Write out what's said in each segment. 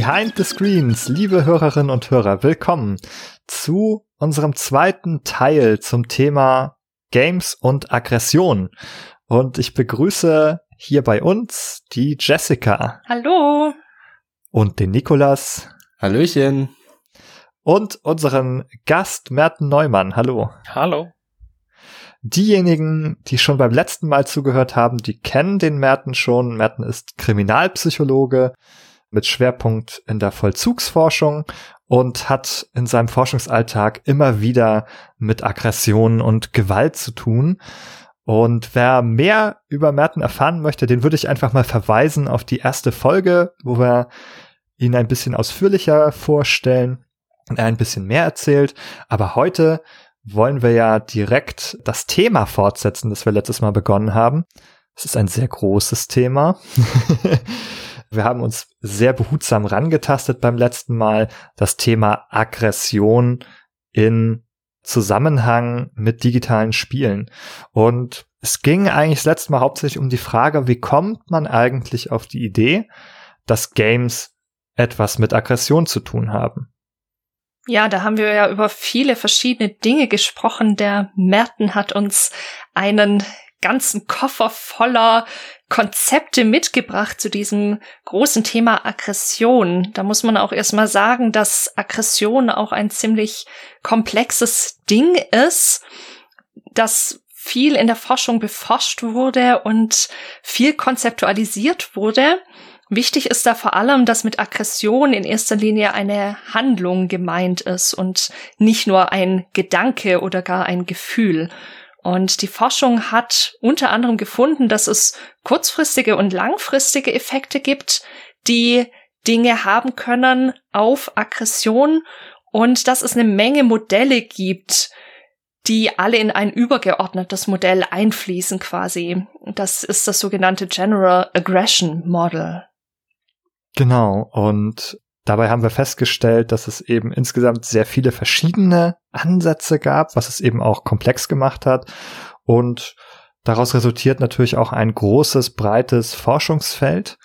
Behind the Screens, liebe Hörerinnen und Hörer, willkommen zu unserem zweiten Teil zum Thema Games und Aggression. Und ich begrüße hier bei uns die Jessica. Hallo. Und den Nikolas. Hallöchen. Und unseren Gast Merten Neumann. Hallo. Hallo. Diejenigen, die schon beim letzten Mal zugehört haben, die kennen den Merten schon. Merten ist Kriminalpsychologe mit Schwerpunkt in der Vollzugsforschung und hat in seinem Forschungsalltag immer wieder mit Aggression und Gewalt zu tun. Und wer mehr über Merten erfahren möchte, den würde ich einfach mal verweisen auf die erste Folge, wo wir ihn ein bisschen ausführlicher vorstellen und er ein bisschen mehr erzählt. Aber heute wollen wir ja direkt das Thema fortsetzen, das wir letztes Mal begonnen haben. Es ist ein sehr großes Thema. Wir haben uns sehr behutsam rangetastet beim letzten Mal. Das Thema Aggression in Zusammenhang mit digitalen Spielen. Und es ging eigentlich das letzte Mal hauptsächlich um die Frage, wie kommt man eigentlich auf die Idee, dass Games etwas mit Aggression zu tun haben? Ja, da haben wir ja über viele verschiedene Dinge gesprochen. Der Merten hat uns einen ganzen Koffer voller Konzepte mitgebracht zu diesem großen Thema Aggression. Da muss man auch erstmal sagen, dass Aggression auch ein ziemlich komplexes Ding ist, das viel in der Forschung beforscht wurde und viel konzeptualisiert wurde. Wichtig ist da vor allem, dass mit Aggression in erster Linie eine Handlung gemeint ist und nicht nur ein Gedanke oder gar ein Gefühl. Und die Forschung hat unter anderem gefunden, dass es kurzfristige und langfristige Effekte gibt, die Dinge haben können auf Aggression und dass es eine Menge Modelle gibt, die alle in ein übergeordnetes Modell einfließen quasi. Das ist das sogenannte General Aggression Model. Genau. Und Dabei haben wir festgestellt, dass es eben insgesamt sehr viele verschiedene Ansätze gab, was es eben auch komplex gemacht hat. Und daraus resultiert natürlich auch ein großes, breites Forschungsfeld.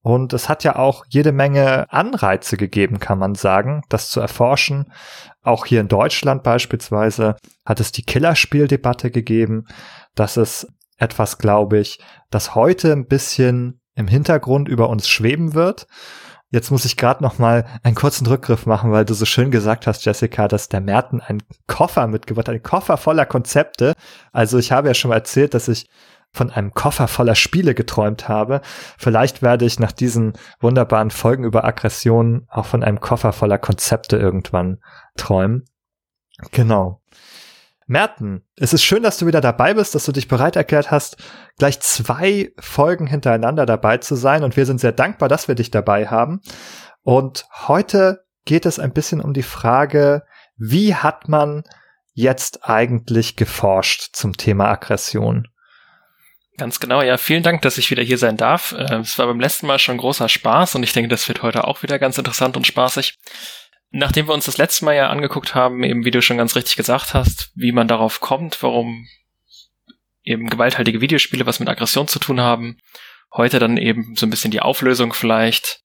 Und es hat ja auch jede Menge Anreize gegeben, kann man sagen, das zu erforschen. Auch hier in Deutschland beispielsweise hat es die Killerspieldebatte gegeben. Das ist etwas, glaube ich, das heute ein bisschen im Hintergrund über uns schweben wird. Jetzt muss ich gerade noch mal einen kurzen Rückgriff machen, weil du so schön gesagt hast, Jessica, dass der Merten einen Koffer mitgebracht hat, einen Koffer voller Konzepte. Also ich habe ja schon mal erzählt, dass ich von einem Koffer voller Spiele geträumt habe. Vielleicht werde ich nach diesen wunderbaren Folgen über Aggression auch von einem Koffer voller Konzepte irgendwann träumen. Genau. Merten, es ist schön, dass du wieder dabei bist, dass du dich bereit erklärt hast, gleich zwei Folgen hintereinander dabei zu sein. Und wir sind sehr dankbar, dass wir dich dabei haben. Und heute geht es ein bisschen um die Frage, wie hat man jetzt eigentlich geforscht zum Thema Aggression? Ganz genau, ja, vielen Dank, dass ich wieder hier sein darf. Äh, es war beim letzten Mal schon großer Spaß und ich denke, das wird heute auch wieder ganz interessant und spaßig. Nachdem wir uns das letzte Mal ja angeguckt haben, eben wie du schon ganz richtig gesagt hast, wie man darauf kommt, warum eben gewalthaltige Videospiele was mit Aggression zu tun haben, heute dann eben so ein bisschen die Auflösung vielleicht,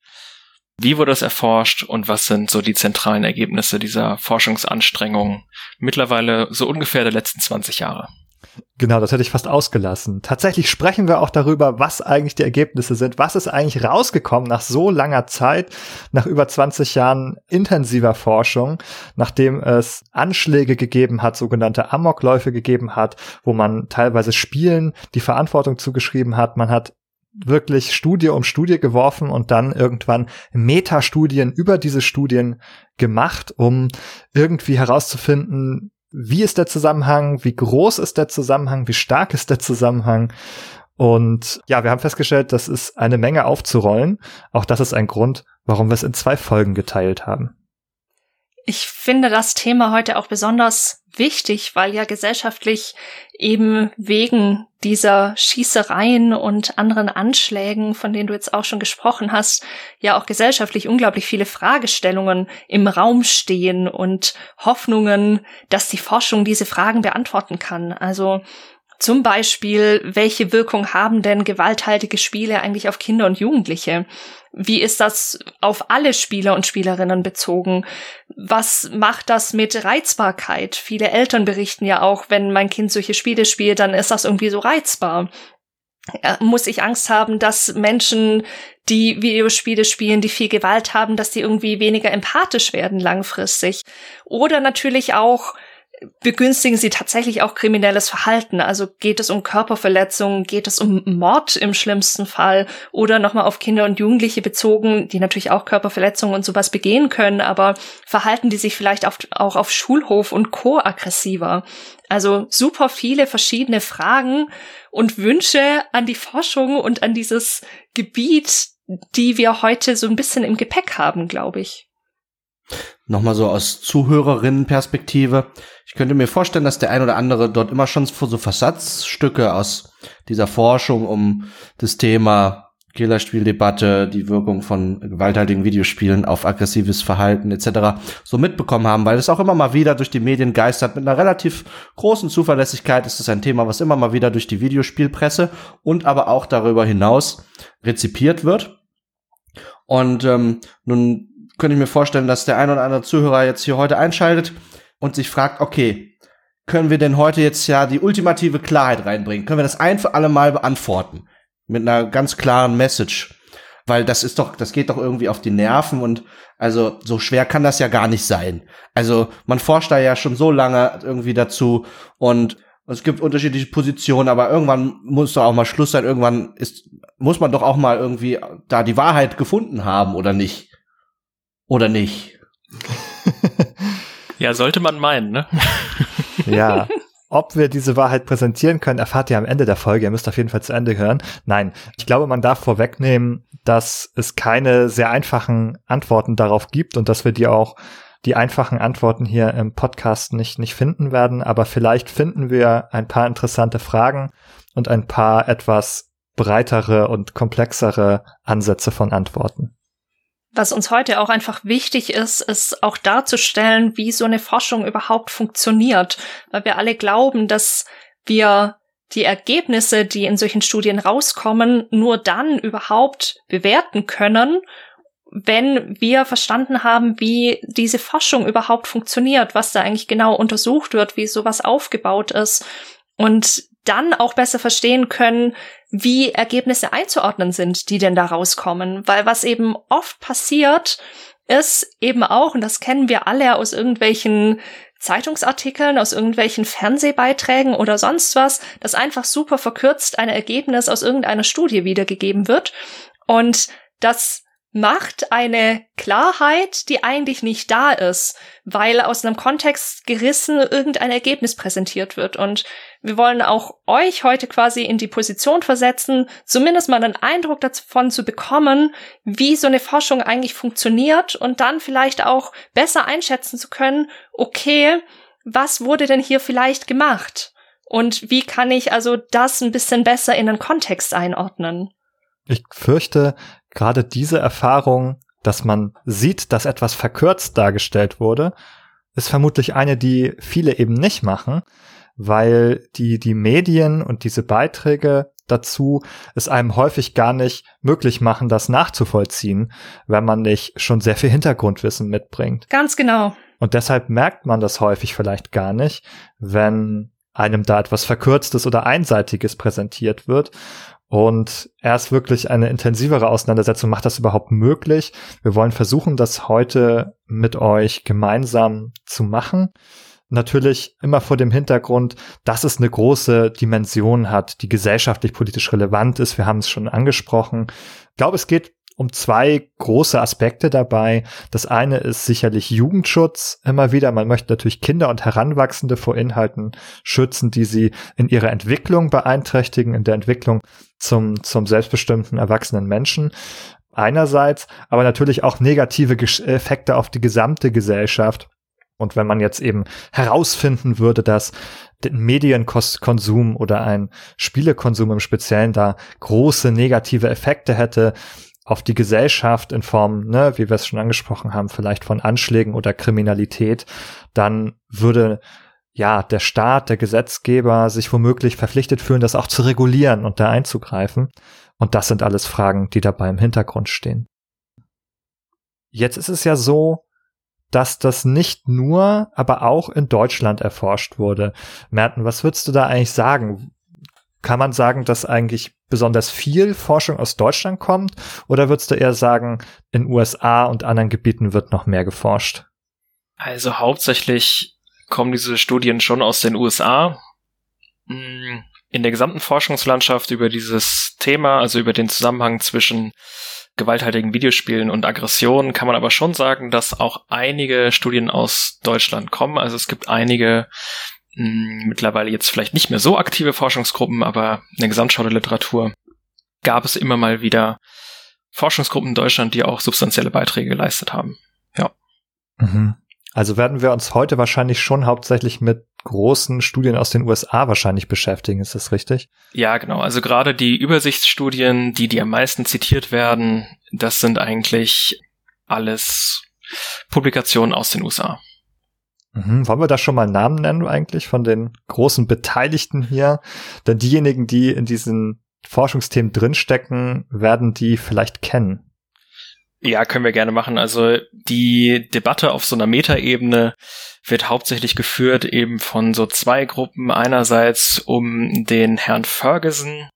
wie wurde das erforscht und was sind so die zentralen Ergebnisse dieser Forschungsanstrengungen mittlerweile so ungefähr der letzten 20 Jahre. Genau, das hätte ich fast ausgelassen. Tatsächlich sprechen wir auch darüber, was eigentlich die Ergebnisse sind. Was ist eigentlich rausgekommen nach so langer Zeit, nach über 20 Jahren intensiver Forschung, nachdem es Anschläge gegeben hat, sogenannte Amokläufe gegeben hat, wo man teilweise Spielen die Verantwortung zugeschrieben hat. Man hat wirklich Studie um Studie geworfen und dann irgendwann Metastudien über diese Studien gemacht, um irgendwie herauszufinden, wie ist der Zusammenhang, wie groß ist der Zusammenhang, wie stark ist der Zusammenhang. Und ja, wir haben festgestellt, das ist eine Menge aufzurollen. Auch das ist ein Grund, warum wir es in zwei Folgen geteilt haben. Ich finde das Thema heute auch besonders wichtig, weil ja gesellschaftlich eben wegen dieser Schießereien und anderen Anschlägen, von denen du jetzt auch schon gesprochen hast, ja auch gesellschaftlich unglaublich viele Fragestellungen im Raum stehen und Hoffnungen, dass die Forschung diese Fragen beantworten kann. Also Zum Beispiel, welche Wirkung haben denn gewalthaltige Spiele eigentlich auf Kinder und Jugendliche? Wie ist das auf alle Spieler und Spielerinnen bezogen? Was macht das mit Reizbarkeit? Viele Eltern berichten ja auch, wenn mein Kind solche Spiele spielt, dann ist das irgendwie so reizbar. Äh, muss ich Angst haben, dass Menschen, die Videospiele spielen, die viel Gewalt haben, dass die irgendwie weniger empathisch werden langfristig? Oder natürlich auch, begünstigen sie tatsächlich auch kriminelles Verhalten. Also geht es um Körperverletzungen, geht es um Mord im schlimmsten Fall oder nochmal auf Kinder und Jugendliche bezogen, die natürlich auch Körperverletzungen und sowas begehen können, aber verhalten die sich vielleicht auf, auch auf Schulhof und Co. aggressiver. Also super viele verschiedene Fragen und Wünsche an die Forschung und an dieses Gebiet, die wir heute so ein bisschen im Gepäck haben, glaube ich. Nochmal so aus Zuhörerinnenperspektive. Könnte mir vorstellen, dass der ein oder andere dort immer schon so Versatzstücke aus dieser Forschung um das Thema Killerspieldebatte, die Wirkung von gewalthaltigen Videospielen auf aggressives Verhalten etc. so mitbekommen haben, weil es auch immer mal wieder durch die Medien geistert. Mit einer relativ großen Zuverlässigkeit ist es ein Thema, was immer mal wieder durch die Videospielpresse und aber auch darüber hinaus rezipiert wird. Und ähm, nun könnte ich mir vorstellen, dass der ein oder andere Zuhörer jetzt hier heute einschaltet und sich fragt, okay, können wir denn heute jetzt ja die ultimative Klarheit reinbringen? Können wir das ein für alle Mal beantworten? Mit einer ganz klaren Message. Weil das ist doch, das geht doch irgendwie auf die Nerven und also so schwer kann das ja gar nicht sein. Also man forscht da ja schon so lange irgendwie dazu und es gibt unterschiedliche Positionen, aber irgendwann muss doch auch mal Schluss sein. Irgendwann ist, muss man doch auch mal irgendwie da die Wahrheit gefunden haben oder nicht? Oder nicht? ja, sollte man meinen, ne? ja. Ob wir diese Wahrheit präsentieren können, erfahrt ihr am Ende der Folge. Ihr müsst auf jeden Fall zu Ende hören. Nein, ich glaube, man darf vorwegnehmen, dass es keine sehr einfachen Antworten darauf gibt und dass wir die auch die einfachen Antworten hier im Podcast nicht, nicht finden werden. Aber vielleicht finden wir ein paar interessante Fragen und ein paar etwas breitere und komplexere Ansätze von Antworten. Was uns heute auch einfach wichtig ist, ist auch darzustellen, wie so eine Forschung überhaupt funktioniert, weil wir alle glauben, dass wir die Ergebnisse, die in solchen Studien rauskommen, nur dann überhaupt bewerten können, wenn wir verstanden haben, wie diese Forschung überhaupt funktioniert, was da eigentlich genau untersucht wird, wie sowas aufgebaut ist. Und dann auch besser verstehen können, wie Ergebnisse einzuordnen sind, die denn da rauskommen. Weil was eben oft passiert, ist eben auch, und das kennen wir alle aus irgendwelchen Zeitungsartikeln, aus irgendwelchen Fernsehbeiträgen oder sonst was, dass einfach super verkürzt ein Ergebnis aus irgendeiner Studie wiedergegeben wird. Und das macht eine Klarheit, die eigentlich nicht da ist, weil aus einem Kontext gerissen irgendein Ergebnis präsentiert wird. Und wir wollen auch euch heute quasi in die Position versetzen, zumindest mal einen Eindruck davon zu bekommen, wie so eine Forschung eigentlich funktioniert und dann vielleicht auch besser einschätzen zu können, okay, was wurde denn hier vielleicht gemacht? Und wie kann ich also das ein bisschen besser in den Kontext einordnen? Ich fürchte, gerade diese Erfahrung, dass man sieht, dass etwas verkürzt dargestellt wurde, ist vermutlich eine, die viele eben nicht machen, weil die, die Medien und diese Beiträge dazu es einem häufig gar nicht möglich machen, das nachzuvollziehen, wenn man nicht schon sehr viel Hintergrundwissen mitbringt. Ganz genau. Und deshalb merkt man das häufig vielleicht gar nicht, wenn einem da etwas Verkürztes oder Einseitiges präsentiert wird. Und erst wirklich eine intensivere Auseinandersetzung macht das überhaupt möglich. Wir wollen versuchen, das heute mit euch gemeinsam zu machen. Natürlich immer vor dem Hintergrund, dass es eine große Dimension hat, die gesellschaftlich-politisch relevant ist. Wir haben es schon angesprochen. Ich glaube, es geht um zwei große Aspekte dabei. Das eine ist sicherlich Jugendschutz immer wieder. Man möchte natürlich Kinder und Heranwachsende vor Inhalten schützen, die sie in ihrer Entwicklung beeinträchtigen, in der Entwicklung zum, zum selbstbestimmten erwachsenen Menschen einerseits, aber natürlich auch negative Effekte auf die gesamte Gesellschaft. Und wenn man jetzt eben herausfinden würde, dass den Medienkonsum oder ein Spielekonsum im Speziellen da große negative Effekte hätte, auf die Gesellschaft in Form, ne, wie wir es schon angesprochen haben, vielleicht von Anschlägen oder Kriminalität, dann würde ja, der Staat, der Gesetzgeber sich womöglich verpflichtet fühlen, das auch zu regulieren und da einzugreifen. Und das sind alles Fragen, die dabei im Hintergrund stehen. Jetzt ist es ja so, dass das nicht nur, aber auch in Deutschland erforscht wurde. Merten, was würdest du da eigentlich sagen? Kann man sagen, dass eigentlich besonders viel Forschung aus Deutschland kommt? Oder würdest du eher sagen, in USA und anderen Gebieten wird noch mehr geforscht? Also hauptsächlich kommen diese Studien schon aus den USA. Hm, in der gesamten Forschungslandschaft über dieses Thema, also über den Zusammenhang zwischen gewalthaltigen Videospielen und Aggressionen, kann man aber schon sagen, dass auch einige Studien aus Deutschland kommen. Also es gibt einige mh, mittlerweile jetzt vielleicht nicht mehr so aktive Forschungsgruppen, aber in der Gesamtschau der Literatur gab es immer mal wieder Forschungsgruppen in Deutschland, die auch substanzielle Beiträge geleistet haben. Ja. Mhm. Also werden wir uns heute wahrscheinlich schon hauptsächlich mit großen Studien aus den USA wahrscheinlich beschäftigen, ist das richtig? Ja, genau. Also gerade die Übersichtsstudien, die, die am meisten zitiert werden, das sind eigentlich alles Publikationen aus den USA. Mhm. Wollen wir da schon mal Namen nennen eigentlich von den großen Beteiligten hier? Denn diejenigen, die in diesen Forschungsthemen drinstecken, werden die vielleicht kennen. Ja, können wir gerne machen. Also die Debatte auf so einer Metaebene wird hauptsächlich geführt eben von so zwei Gruppen. Einerseits um den Herrn Ferguson,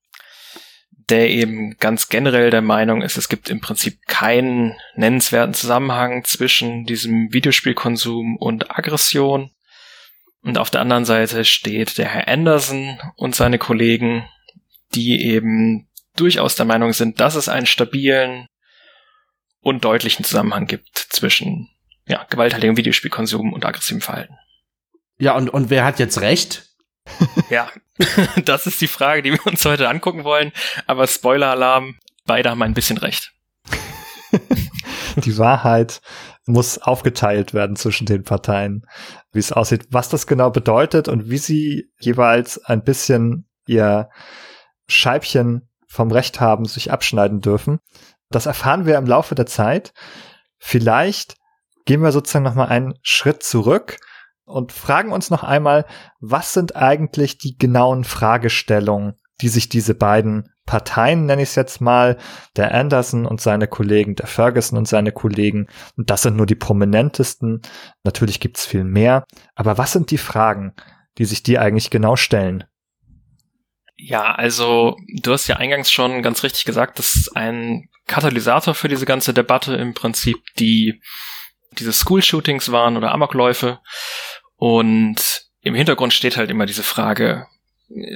der eben ganz generell der Meinung ist, es gibt im Prinzip keinen nennenswerten Zusammenhang zwischen diesem Videospielkonsum und Aggression. Und auf der anderen Seite steht der Herr Anderson und seine Kollegen, die eben durchaus der Meinung sind, dass es einen stabilen und deutlichen Zusammenhang gibt zwischen ja, gewalttätigem Videospielkonsum und aggressivem Verhalten. Ja, und, und wer hat jetzt recht? Ja, das ist die Frage, die wir uns heute angucken wollen. Aber Spoiler-Alarm, beide haben ein bisschen recht. die Wahrheit muss aufgeteilt werden zwischen den Parteien, wie es aussieht, was das genau bedeutet und wie sie jeweils ein bisschen ihr Scheibchen vom Recht haben, sich abschneiden dürfen. Das erfahren wir im Laufe der Zeit. Vielleicht gehen wir sozusagen noch mal einen Schritt zurück und fragen uns noch einmal, was sind eigentlich die genauen Fragestellungen, die sich diese beiden Parteien, nenne ich es jetzt mal, der Anderson und seine Kollegen, der Ferguson und seine Kollegen, und das sind nur die prominentesten, natürlich gibt es viel mehr, aber was sind die Fragen, die sich die eigentlich genau stellen? Ja, also du hast ja eingangs schon ganz richtig gesagt, dass ein Katalysator für diese ganze Debatte im Prinzip die diese School-Shootings waren oder Amokläufe. Und im Hintergrund steht halt immer diese Frage,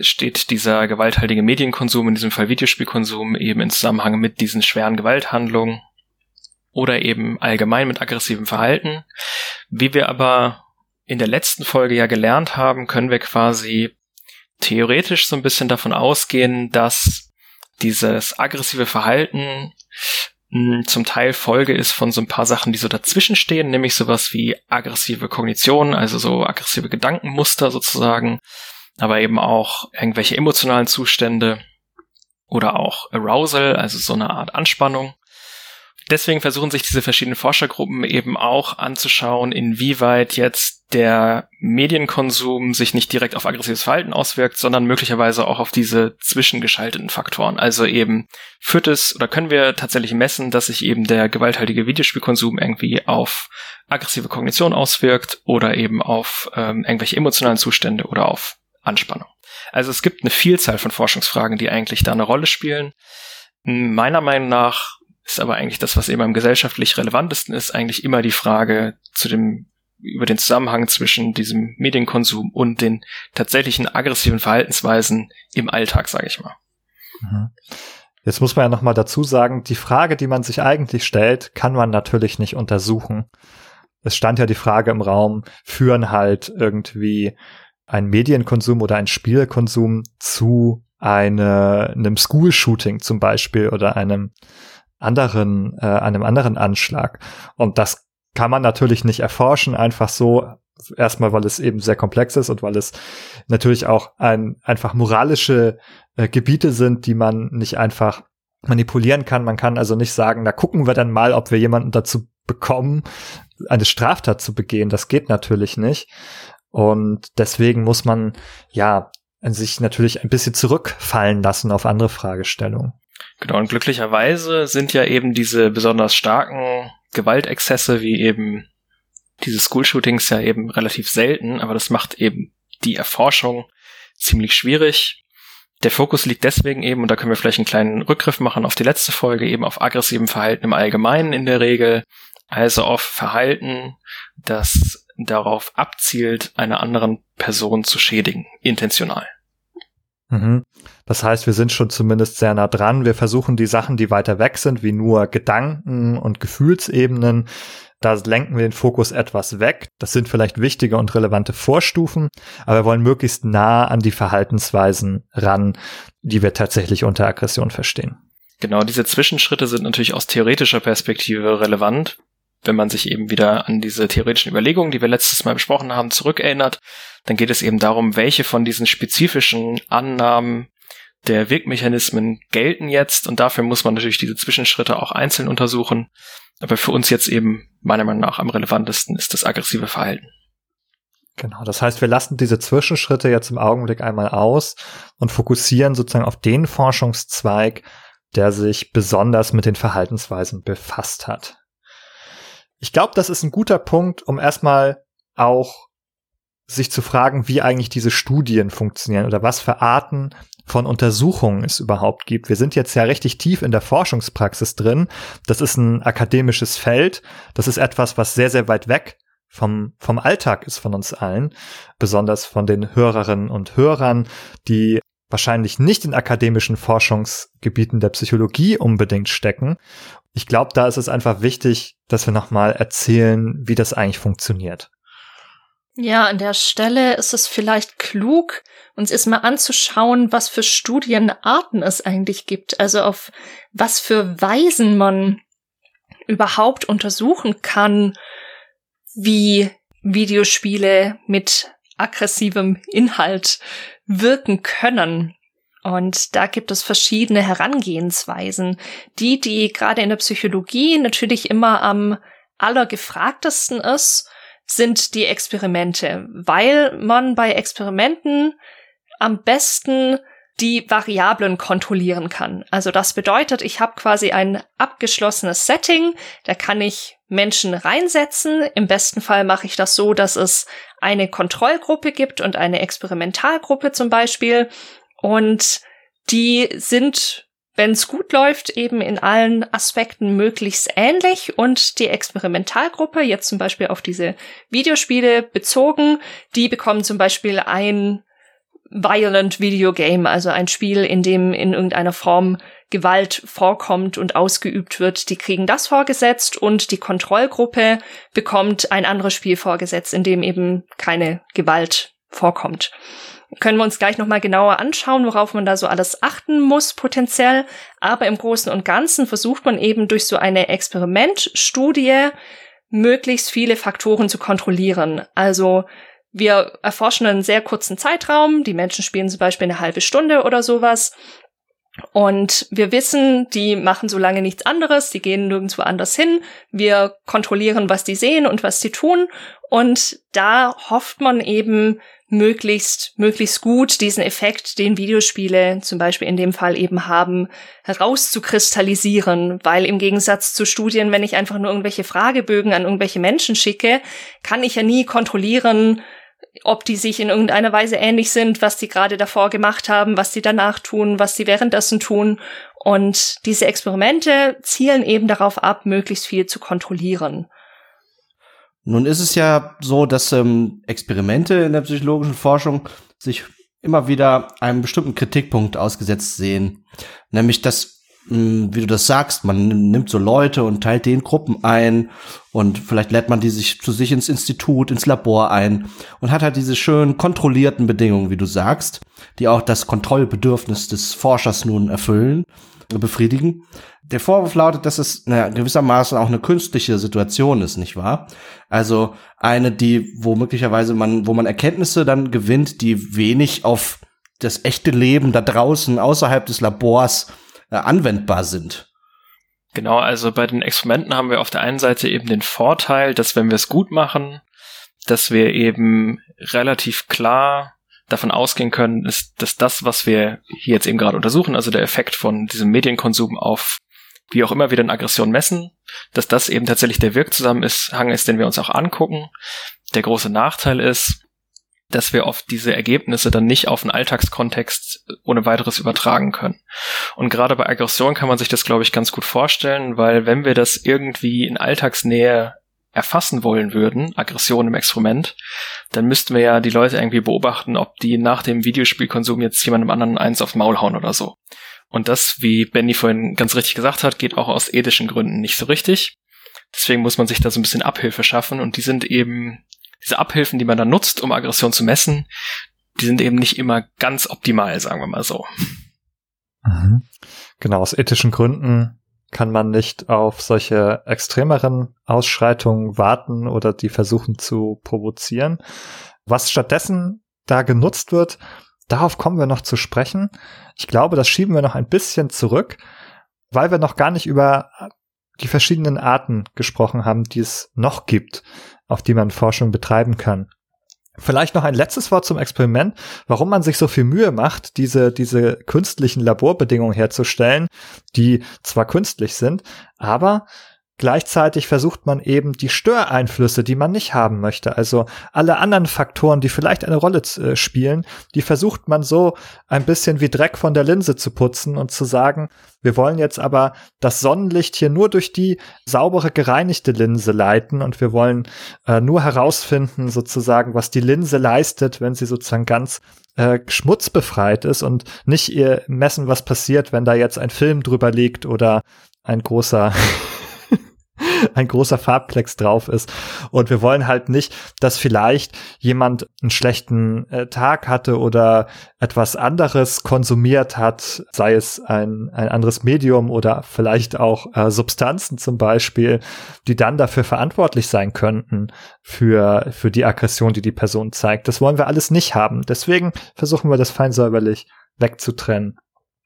steht dieser gewalthaltige Medienkonsum, in diesem Fall Videospielkonsum, eben in Zusammenhang mit diesen schweren Gewalthandlungen oder eben allgemein mit aggressivem Verhalten. Wie wir aber in der letzten Folge ja gelernt haben, können wir quasi theoretisch so ein bisschen davon ausgehen, dass dieses aggressive Verhalten zum Teil Folge ist von so ein paar Sachen, die so dazwischen stehen, nämlich sowas wie aggressive Kognition, also so aggressive Gedankenmuster sozusagen, aber eben auch irgendwelche emotionalen Zustände oder auch Arousal, also so eine Art Anspannung deswegen versuchen sich diese verschiedenen Forschergruppen eben auch anzuschauen, inwieweit jetzt der Medienkonsum sich nicht direkt auf aggressives Verhalten auswirkt, sondern möglicherweise auch auf diese zwischengeschalteten Faktoren. Also eben führt es oder können wir tatsächlich messen, dass sich eben der gewalthaltige Videospielkonsum irgendwie auf aggressive Kognition auswirkt oder eben auf ähm, irgendwelche emotionalen Zustände oder auf Anspannung. Also es gibt eine Vielzahl von Forschungsfragen, die eigentlich da eine Rolle spielen. Meiner Meinung nach ist aber eigentlich das, was eben am gesellschaftlich relevantesten ist, eigentlich immer die Frage zu dem über den Zusammenhang zwischen diesem Medienkonsum und den tatsächlichen aggressiven Verhaltensweisen im Alltag, sage ich mal. Mhm. Jetzt muss man ja noch mal dazu sagen, die Frage, die man sich eigentlich stellt, kann man natürlich nicht untersuchen. Es stand ja die Frage im Raum, führen halt irgendwie ein Medienkonsum oder ein Spielkonsum zu eine, einem School-Shooting zum Beispiel oder einem anderen, äh, einem anderen Anschlag. Und das kann man natürlich nicht erforschen, einfach so, erstmal, weil es eben sehr komplex ist und weil es natürlich auch ein, einfach moralische äh, Gebiete sind, die man nicht einfach manipulieren kann. Man kann also nicht sagen, na gucken wir dann mal, ob wir jemanden dazu bekommen, eine Straftat zu begehen. Das geht natürlich nicht. Und deswegen muss man, ja, sich natürlich ein bisschen zurückfallen lassen auf andere Fragestellungen. Genau, und glücklicherweise sind ja eben diese besonders starken Gewaltexzesse wie eben diese School-Shootings ja eben relativ selten, aber das macht eben die Erforschung ziemlich schwierig. Der Fokus liegt deswegen eben, und da können wir vielleicht einen kleinen Rückgriff machen auf die letzte Folge, eben auf aggressiven Verhalten im Allgemeinen in der Regel, also auf Verhalten, das darauf abzielt, einer anderen Person zu schädigen, intentional. Mhm. Das heißt, wir sind schon zumindest sehr nah dran. Wir versuchen die Sachen, die weiter weg sind, wie nur Gedanken und Gefühlsebenen, da lenken wir den Fokus etwas weg. Das sind vielleicht wichtige und relevante Vorstufen, aber wir wollen möglichst nah an die Verhaltensweisen ran, die wir tatsächlich unter Aggression verstehen. Genau, diese Zwischenschritte sind natürlich aus theoretischer Perspektive relevant. Wenn man sich eben wieder an diese theoretischen Überlegungen, die wir letztes Mal besprochen haben, zurückerinnert, dann geht es eben darum, welche von diesen spezifischen Annahmen der Wirkmechanismen gelten jetzt und dafür muss man natürlich diese Zwischenschritte auch einzeln untersuchen. Aber für uns jetzt eben meiner Meinung nach am relevantesten ist das aggressive Verhalten. Genau, das heißt, wir lassen diese Zwischenschritte jetzt im Augenblick einmal aus und fokussieren sozusagen auf den Forschungszweig, der sich besonders mit den Verhaltensweisen befasst hat. Ich glaube, das ist ein guter Punkt, um erstmal auch sich zu fragen, wie eigentlich diese Studien funktionieren oder was für Arten von Untersuchungen es überhaupt gibt. Wir sind jetzt ja richtig tief in der Forschungspraxis drin. Das ist ein akademisches Feld. Das ist etwas, was sehr, sehr weit weg vom, vom Alltag ist von uns allen, besonders von den Hörerinnen und Hörern, die wahrscheinlich nicht in akademischen Forschungsgebieten der Psychologie unbedingt stecken. Ich glaube, da ist es einfach wichtig, dass wir nochmal erzählen, wie das eigentlich funktioniert. Ja, an der Stelle ist es vielleicht klug, uns erstmal anzuschauen, was für Studienarten es eigentlich gibt, also auf was für Weisen man überhaupt untersuchen kann, wie Videospiele mit aggressivem Inhalt wirken können. Und da gibt es verschiedene Herangehensweisen. Die, die gerade in der Psychologie natürlich immer am allergefragtesten ist, sind die Experimente, weil man bei Experimenten am besten die Variablen kontrollieren kann. Also das bedeutet, ich habe quasi ein abgeschlossenes Setting, da kann ich Menschen reinsetzen. Im besten Fall mache ich das so, dass es eine Kontrollgruppe gibt und eine Experimentalgruppe zum Beispiel. Und die sind wenn es gut läuft, eben in allen Aspekten möglichst ähnlich. Und die Experimentalgruppe, jetzt zum Beispiel auf diese Videospiele bezogen, die bekommen zum Beispiel ein Violent Video Game, also ein Spiel, in dem in irgendeiner Form Gewalt vorkommt und ausgeübt wird, die kriegen das vorgesetzt und die Kontrollgruppe bekommt ein anderes Spiel vorgesetzt, in dem eben keine Gewalt vorkommt können wir uns gleich nochmal genauer anschauen, worauf man da so alles achten muss potenziell. Aber im Großen und Ganzen versucht man eben durch so eine Experimentstudie möglichst viele Faktoren zu kontrollieren. Also wir erforschen einen sehr kurzen Zeitraum. Die Menschen spielen zum Beispiel eine halbe Stunde oder sowas. Und wir wissen, die machen so lange nichts anderes, die gehen nirgendwo anders hin. Wir kontrollieren, was die sehen und was sie tun. Und da hofft man eben, möglichst, möglichst gut diesen Effekt, den Videospiele zum Beispiel in dem Fall eben haben, herauszukristallisieren, weil im Gegensatz zu Studien, wenn ich einfach nur irgendwelche Fragebögen an irgendwelche Menschen schicke, kann ich ja nie kontrollieren, ob die sich in irgendeiner Weise ähnlich sind, was die gerade davor gemacht haben, was sie danach tun, was sie währenddessen tun. Und diese Experimente zielen eben darauf ab, möglichst viel zu kontrollieren. Nun ist es ja so, dass ähm, Experimente in der psychologischen Forschung sich immer wieder einem bestimmten Kritikpunkt ausgesetzt sehen. Nämlich, dass, mh, hm, wie du das sagst, man nimmt so Leute und teilt den Gruppen ein und vielleicht lädt man die sich zu sich ins Institut, ins Labor ein und hat halt diese schön kontrollierten Bedingungen, wie du sagst, die auch das Kontrollbedürfnis des Forschers nun erfüllen, befriedigen. Der Vorwurf lautet, dass es naja, gewissermaßen auch eine künstliche Situation ist, nicht wahr? Also eine, die, wo möglicherweise man, wo man Erkenntnisse dann gewinnt, die wenig auf das echte Leben da draußen außerhalb des Labors äh, anwendbar sind. Genau, also bei den Experimenten haben wir auf der einen Seite eben den Vorteil, dass wenn wir es gut machen, dass wir eben relativ klar davon ausgehen können, ist, dass das, was wir hier jetzt eben gerade untersuchen, also der Effekt von diesem Medienkonsum auf wie auch immer wir dann Aggression messen, dass das eben tatsächlich der Wirkzusammenhang ist, den wir uns auch angucken. Der große Nachteil ist, dass wir oft diese Ergebnisse dann nicht auf den Alltagskontext ohne weiteres übertragen können. Und gerade bei Aggression kann man sich das, glaube ich, ganz gut vorstellen, weil wenn wir das irgendwie in Alltagsnähe erfassen wollen würden, Aggression im Experiment, dann müssten wir ja die Leute irgendwie beobachten, ob die nach dem Videospielkonsum jetzt jemandem anderen eins aufs Maul hauen oder so. Und das, wie Benny vorhin ganz richtig gesagt hat, geht auch aus ethischen Gründen nicht so richtig. Deswegen muss man sich da so ein bisschen Abhilfe schaffen und die sind eben, diese Abhilfen, die man dann nutzt, um Aggression zu messen, die sind eben nicht immer ganz optimal, sagen wir mal so. Mhm. Genau, aus ethischen Gründen kann man nicht auf solche extremeren Ausschreitungen warten oder die versuchen zu provozieren. Was stattdessen da genutzt wird, darauf kommen wir noch zu sprechen. Ich glaube, das schieben wir noch ein bisschen zurück, weil wir noch gar nicht über die verschiedenen Arten gesprochen haben, die es noch gibt, auf die man Forschung betreiben kann. Vielleicht noch ein letztes Wort zum Experiment, warum man sich so viel Mühe macht, diese, diese künstlichen Laborbedingungen herzustellen, die zwar künstlich sind, aber Gleichzeitig versucht man eben die Störeinflüsse, die man nicht haben möchte, also alle anderen Faktoren, die vielleicht eine Rolle äh, spielen, die versucht man so ein bisschen wie Dreck von der Linse zu putzen und zu sagen, wir wollen jetzt aber das Sonnenlicht hier nur durch die saubere gereinigte Linse leiten und wir wollen äh, nur herausfinden sozusagen, was die Linse leistet, wenn sie sozusagen ganz äh, schmutzbefreit ist und nicht ihr messen, was passiert, wenn da jetzt ein Film drüber liegt oder ein großer ein großer Farbklecks drauf ist. Und wir wollen halt nicht, dass vielleicht jemand einen schlechten äh, Tag hatte oder etwas anderes konsumiert hat, sei es ein, ein anderes Medium oder vielleicht auch äh, Substanzen zum Beispiel, die dann dafür verantwortlich sein könnten für, für die Aggression, die die Person zeigt. Das wollen wir alles nicht haben. Deswegen versuchen wir das fein säuberlich wegzutrennen.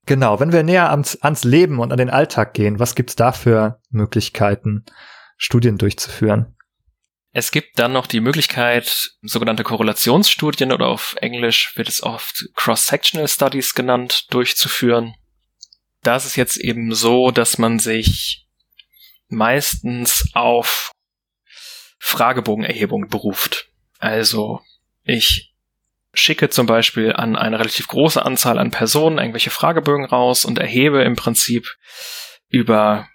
Genau, wenn wir näher ans, ans Leben und an den Alltag gehen, was gibt's da für Möglichkeiten, Studien durchzuführen? Es gibt dann noch die Möglichkeit, sogenannte Korrelationsstudien oder auf Englisch wird es oft Cross-Sectional Studies genannt, durchzuführen. Da ist jetzt eben so, dass man sich meistens auf Fragebogenerhebung beruft. Also ich schicke zum Beispiel an eine relativ große Anzahl an Personen irgendwelche Fragebögen raus und erhebe im Prinzip über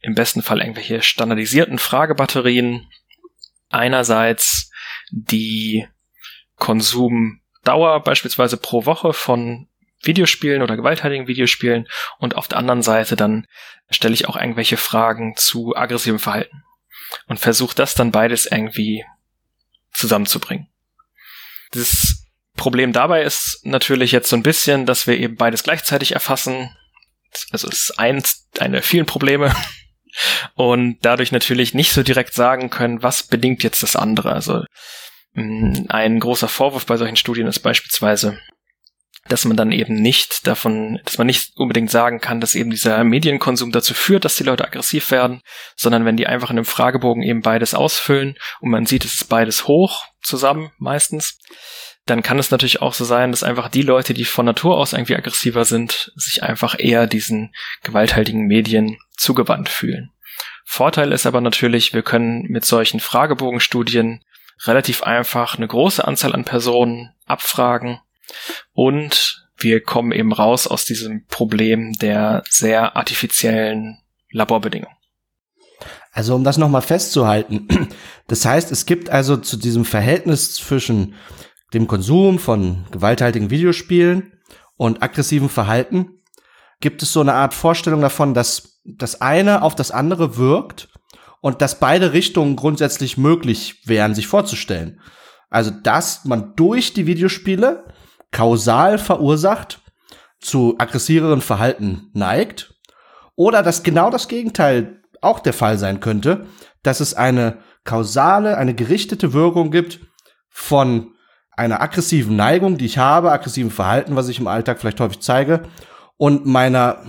im besten Fall irgendwelche standardisierten Fragebatterien einerseits die Konsumdauer beispielsweise pro Woche von Videospielen oder gewalttätigen Videospielen und auf der anderen Seite dann stelle ich auch irgendwelche Fragen zu aggressivem Verhalten und versuche das dann beides irgendwie zusammenzubringen. Das Problem dabei ist natürlich jetzt so ein bisschen, dass wir eben beides gleichzeitig erfassen. Also es ist eins einer vielen Probleme. Und dadurch natürlich nicht so direkt sagen können, was bedingt jetzt das andere. Also mm, ein großer Vorwurf bei solchen Studien ist beispielsweise, dass man dann eben nicht davon, dass man nicht unbedingt sagen kann, dass eben dieser Medienkonsum dazu führt, dass die Leute aggressiv werden, sondern wenn die einfach in einem Fragebogen eben beides ausfüllen und man sieht, es ist beides hoch zusammen meistens, dann kann es natürlich auch so sein, dass einfach die Leute, die von Natur aus irgendwie aggressiver sind, sich einfach eher diesen gewalthaltigen Medien zugewandt fühlen. Vorteil ist aber natürlich, wir können mit solchen Fragebogenstudien relativ einfach eine große Anzahl an Personen abfragen und wir kommen eben raus aus diesem Problem der sehr artifiziellen Laborbedingungen. Also um das nochmal festzuhalten, das heißt, es gibt also zu diesem Verhältnis zwischen dem Konsum von gewalthaltigen Videospielen und aggressivem Verhalten gibt es so eine Art Vorstellung davon, dass das eine auf das andere wirkt und dass beide Richtungen grundsätzlich möglich wären, sich vorzustellen. Also, dass man durch die Videospiele kausal verursacht zu aggressiveren Verhalten neigt oder dass genau das Gegenteil auch der Fall sein könnte, dass es eine kausale, eine gerichtete Wirkung gibt von einer aggressiven Neigung, die ich habe, aggressiven Verhalten, was ich im Alltag vielleicht häufig zeige, und meiner,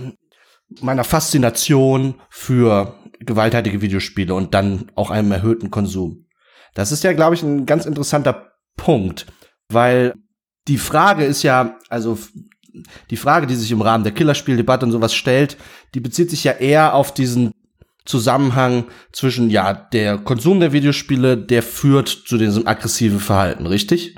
meiner Faszination für gewalttätige Videospiele und dann auch einem erhöhten Konsum. Das ist ja, glaube ich, ein ganz interessanter Punkt, weil die Frage ist ja, also die Frage, die sich im Rahmen der Killerspieldebatte und sowas stellt, die bezieht sich ja eher auf diesen Zusammenhang zwischen, ja, der Konsum der Videospiele, der führt zu diesem aggressiven Verhalten, richtig?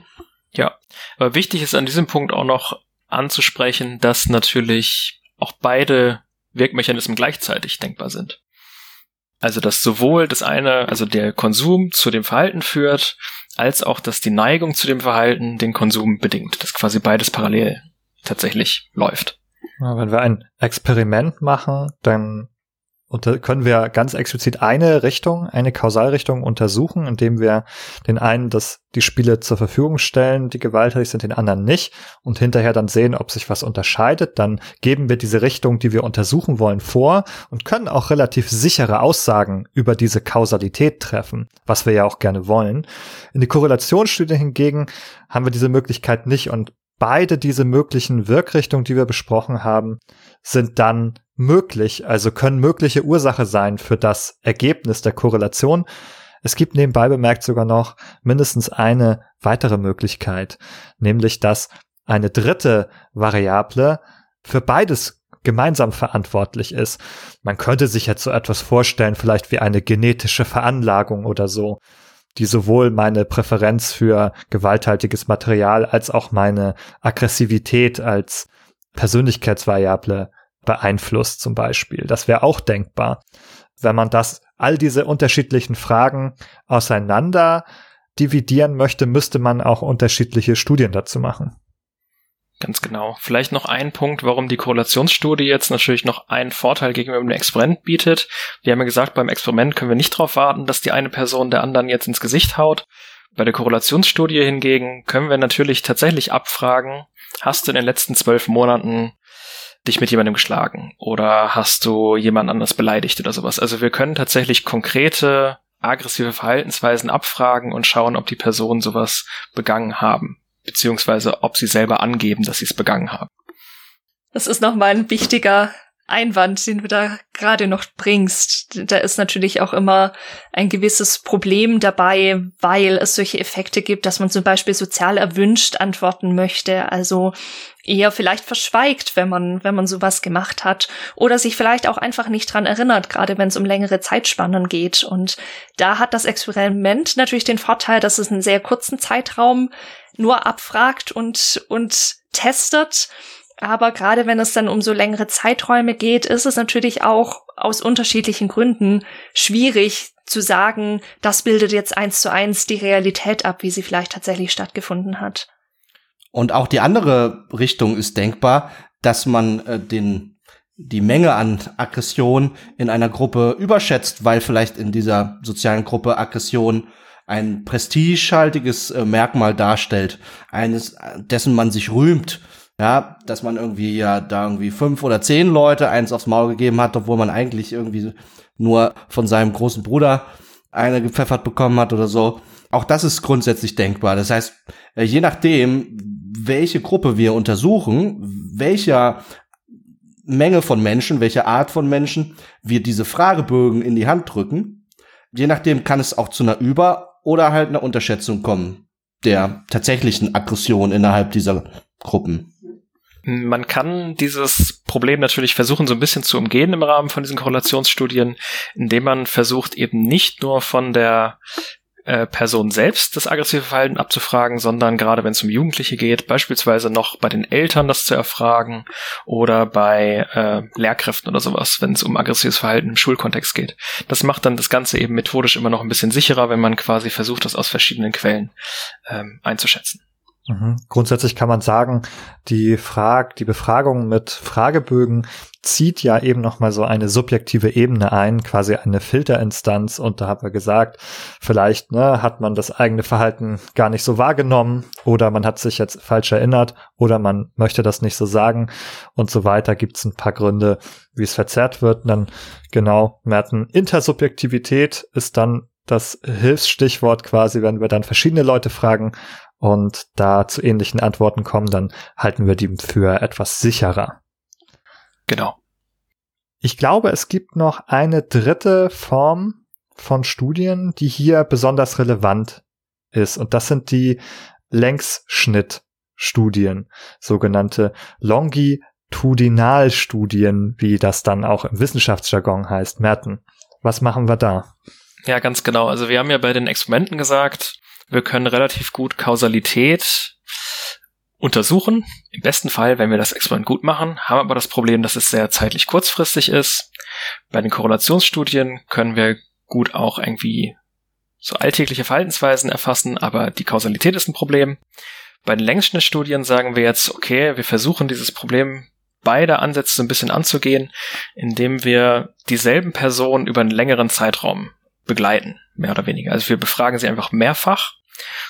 Aber wichtig ist an diesem Punkt auch noch anzusprechen, dass natürlich auch beide Wirkmechanismen gleichzeitig denkbar sind. Also dass sowohl das eine, also der Konsum zu dem Verhalten führt, als auch dass die Neigung zu dem Verhalten den Konsum bedingt. Dass quasi beides parallel tatsächlich läuft. wenn wir ein Experiment machen, dann und da können wir ganz explizit eine Richtung, eine Kausalrichtung untersuchen, indem wir den einen das, die Spiele zur Verfügung stellen, die gewalttätig sind, den anderen nicht und hinterher dann sehen, ob sich was unterscheidet. Dann geben wir diese Richtung, die wir untersuchen wollen, vor und können auch relativ sichere Aussagen über diese Kausalität treffen, was wir ja auch gerne wollen. In die Korrelationsstudie hingegen haben wir diese Möglichkeit nicht und beide diese möglichen Wirkrichtungen, die wir besprochen haben, sind dann möglich, also können mögliche Ursache sein für das Ergebnis der Korrelation. Es gibt nebenbei bemerkt sogar noch mindestens eine weitere Möglichkeit, nämlich dass eine dritte Variable für beides gemeinsam verantwortlich ist. Man könnte sich jetzt so etwas vorstellen, vielleicht wie eine genetische Veranlagung oder so, die sowohl meine Präferenz für gewalthaltiges Material als auch meine Aggressivität als Persönlichkeitsvariable beeinflusst zum Beispiel. Das wäre auch denkbar. Wenn man das, all diese unterschiedlichen Fragen auseinander dividieren möchte, müsste man auch unterschiedliche Studien dazu machen. Ganz genau. Vielleicht noch ein Punkt, warum die Korrelationsstudie jetzt natürlich noch einen Vorteil gegenüber dem Experiment bietet. Wir haben ja gesagt, beim Experiment können wir nicht darauf warten, dass die eine Person der anderen jetzt ins Gesicht haut. Bei der Korrelationsstudie hingegen können wir natürlich tatsächlich abfragen, hast du in den letzten zwölf Monaten dich mit jemandem geschlagen oder hast du jemand anders beleidigt oder sowas. Also wir können tatsächlich konkrete aggressive Verhaltensweisen abfragen und schauen, ob die Personen sowas begangen haben, beziehungsweise ob sie selber angeben, dass sie es begangen haben. Das ist nochmal ein wichtiger Einwand, den du da gerade noch bringst. Da ist natürlich auch immer ein gewisses Problem dabei, weil es solche Effekte gibt, dass man zum Beispiel sozial erwünscht antworten möchte. Also eher vielleicht verschweigt, wenn man, wenn man sowas gemacht hat oder sich vielleicht auch einfach nicht dran erinnert, gerade wenn es um längere Zeitspannen geht. Und da hat das Experiment natürlich den Vorteil, dass es einen sehr kurzen Zeitraum nur abfragt und, und testet aber gerade wenn es dann um so längere Zeiträume geht, ist es natürlich auch aus unterschiedlichen Gründen schwierig zu sagen, das bildet jetzt eins zu eins die Realität ab, wie sie vielleicht tatsächlich stattgefunden hat. Und auch die andere Richtung ist denkbar, dass man äh, den die Menge an Aggression in einer Gruppe überschätzt, weil vielleicht in dieser sozialen Gruppe Aggression ein prestigehaltiges äh, Merkmal darstellt, eines, dessen man sich rühmt. Ja, dass man irgendwie ja da irgendwie fünf oder zehn Leute eins aufs Maul gegeben hat, obwohl man eigentlich irgendwie nur von seinem großen Bruder eine gepfeffert bekommen hat oder so. Auch das ist grundsätzlich denkbar. Das heißt, äh, je nachdem, welche Gruppe wir untersuchen, welcher Menge von Menschen, welche Art von Menschen wir diese Fragebögen in die Hand drücken, je nachdem kann es auch zu einer Über- oder halt einer Unterschätzung kommen der tatsächlichen Aggression innerhalb dieser Gruppen. Man kann dieses Problem natürlich versuchen, so ein bisschen zu umgehen im Rahmen von diesen Korrelationsstudien, indem man versucht, eben nicht nur von der äh, Person selbst das aggressive Verhalten abzufragen, sondern gerade wenn es um Jugendliche geht, beispielsweise noch bei den Eltern das zu erfragen oder bei äh, Lehrkräften oder sowas, wenn es um aggressives Verhalten im Schulkontext geht. Das macht dann das Ganze eben methodisch immer noch ein bisschen sicherer, wenn man quasi versucht, das aus verschiedenen Quellen ähm, einzuschätzen. Mhm. Grundsätzlich kann man sagen, die Frag, die Befragung mit Fragebögen zieht ja eben noch mal so eine subjektive Ebene ein, quasi eine Filterinstanz. Und da haben wir gesagt, vielleicht ne, hat man das eigene Verhalten gar nicht so wahrgenommen oder man hat sich jetzt falsch erinnert oder man möchte das nicht so sagen und so weiter. Gibt es ein paar Gründe, wie es verzerrt wird. Und dann genau, Merten, Intersubjektivität ist dann das Hilfsstichwort quasi, wenn wir dann verschiedene Leute fragen und da zu ähnlichen Antworten kommen, dann halten wir die für etwas sicherer. Genau. Ich glaube, es gibt noch eine dritte Form von Studien, die hier besonders relevant ist. Und das sind die Längsschnittstudien, sogenannte Longitudinalstudien, wie das dann auch im Wissenschaftsjargon heißt. Merten, was machen wir da? Ja, ganz genau. Also wir haben ja bei den Experimenten gesagt, wir können relativ gut Kausalität untersuchen. Im besten Fall, wenn wir das Experiment gut machen, haben aber das Problem, dass es sehr zeitlich kurzfristig ist. Bei den Korrelationsstudien können wir gut auch irgendwie so alltägliche Verhaltensweisen erfassen, aber die Kausalität ist ein Problem. Bei den Längsschnittstudien sagen wir jetzt, okay, wir versuchen dieses Problem beide Ansätze so ein bisschen anzugehen, indem wir dieselben Personen über einen längeren Zeitraum begleiten, mehr oder weniger. Also wir befragen sie einfach mehrfach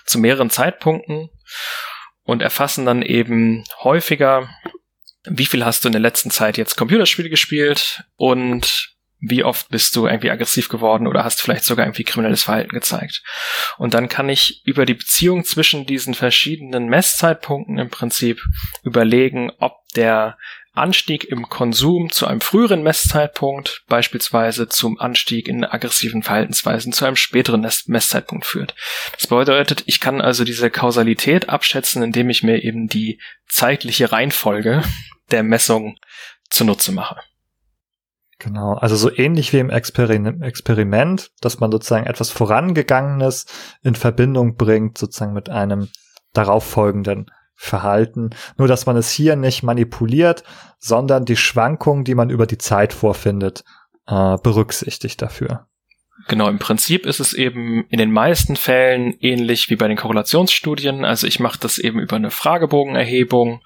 zu mehreren Zeitpunkten und erfassen dann eben häufiger, wie viel hast du in der letzten Zeit jetzt Computerspiele gespielt und wie oft bist du irgendwie aggressiv geworden oder hast vielleicht sogar irgendwie kriminelles Verhalten gezeigt. Und dann kann ich über die Beziehung zwischen diesen verschiedenen Messzeitpunkten im Prinzip überlegen, ob der Anstieg im Konsum zu einem früheren Messzeitpunkt, beispielsweise zum Anstieg in aggressiven Verhaltensweisen zu einem späteren Messzeitpunkt führt. Das bedeutet, ich kann also diese Kausalität abschätzen, indem ich mir eben die zeitliche Reihenfolge der Messung zunutze mache. Genau, also so ähnlich wie im Experiment, dass man sozusagen etwas Vorangegangenes in Verbindung bringt, sozusagen mit einem darauffolgenden Verhalten. Nur, dass man es hier nicht manipuliert, sondern die Schwankungen, die man über die Zeit vorfindet, äh, berücksichtigt dafür. Genau, im Prinzip ist es eben in den meisten Fällen ähnlich wie bei den Korrelationsstudien. Also ich mache das eben über eine Fragebogenerhebung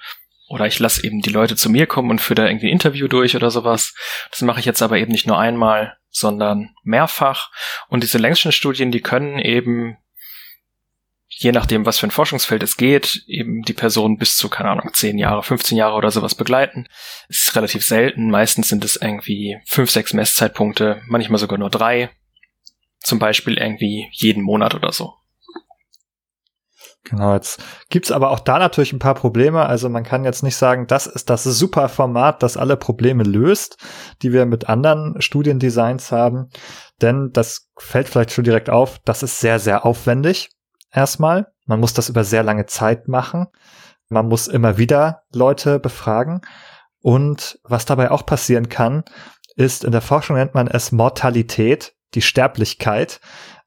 oder ich lasse eben die Leute zu mir kommen und führe da irgendwie ein Interview durch oder sowas. Das mache ich jetzt aber eben nicht nur einmal, sondern mehrfach. Und diese Längsschnittstudien, die können eben je nachdem, was für ein Forschungsfeld es geht, eben die Person bis zu, keine Ahnung, 10 Jahre, 15 Jahre oder sowas begleiten. Es ist relativ selten. Meistens sind es irgendwie fünf, sechs Messzeitpunkte, manchmal sogar nur drei. Zum Beispiel irgendwie jeden Monat oder so. Genau, jetzt gibt's aber auch da natürlich ein paar Probleme. Also man kann jetzt nicht sagen, das ist das super Format, das alle Probleme löst, die wir mit anderen Studiendesigns haben. Denn das fällt vielleicht schon direkt auf, das ist sehr, sehr aufwendig erstmal. Man muss das über sehr lange Zeit machen. Man muss immer wieder Leute befragen. Und was dabei auch passieren kann, ist, in der Forschung nennt man es Mortalität, die Sterblichkeit.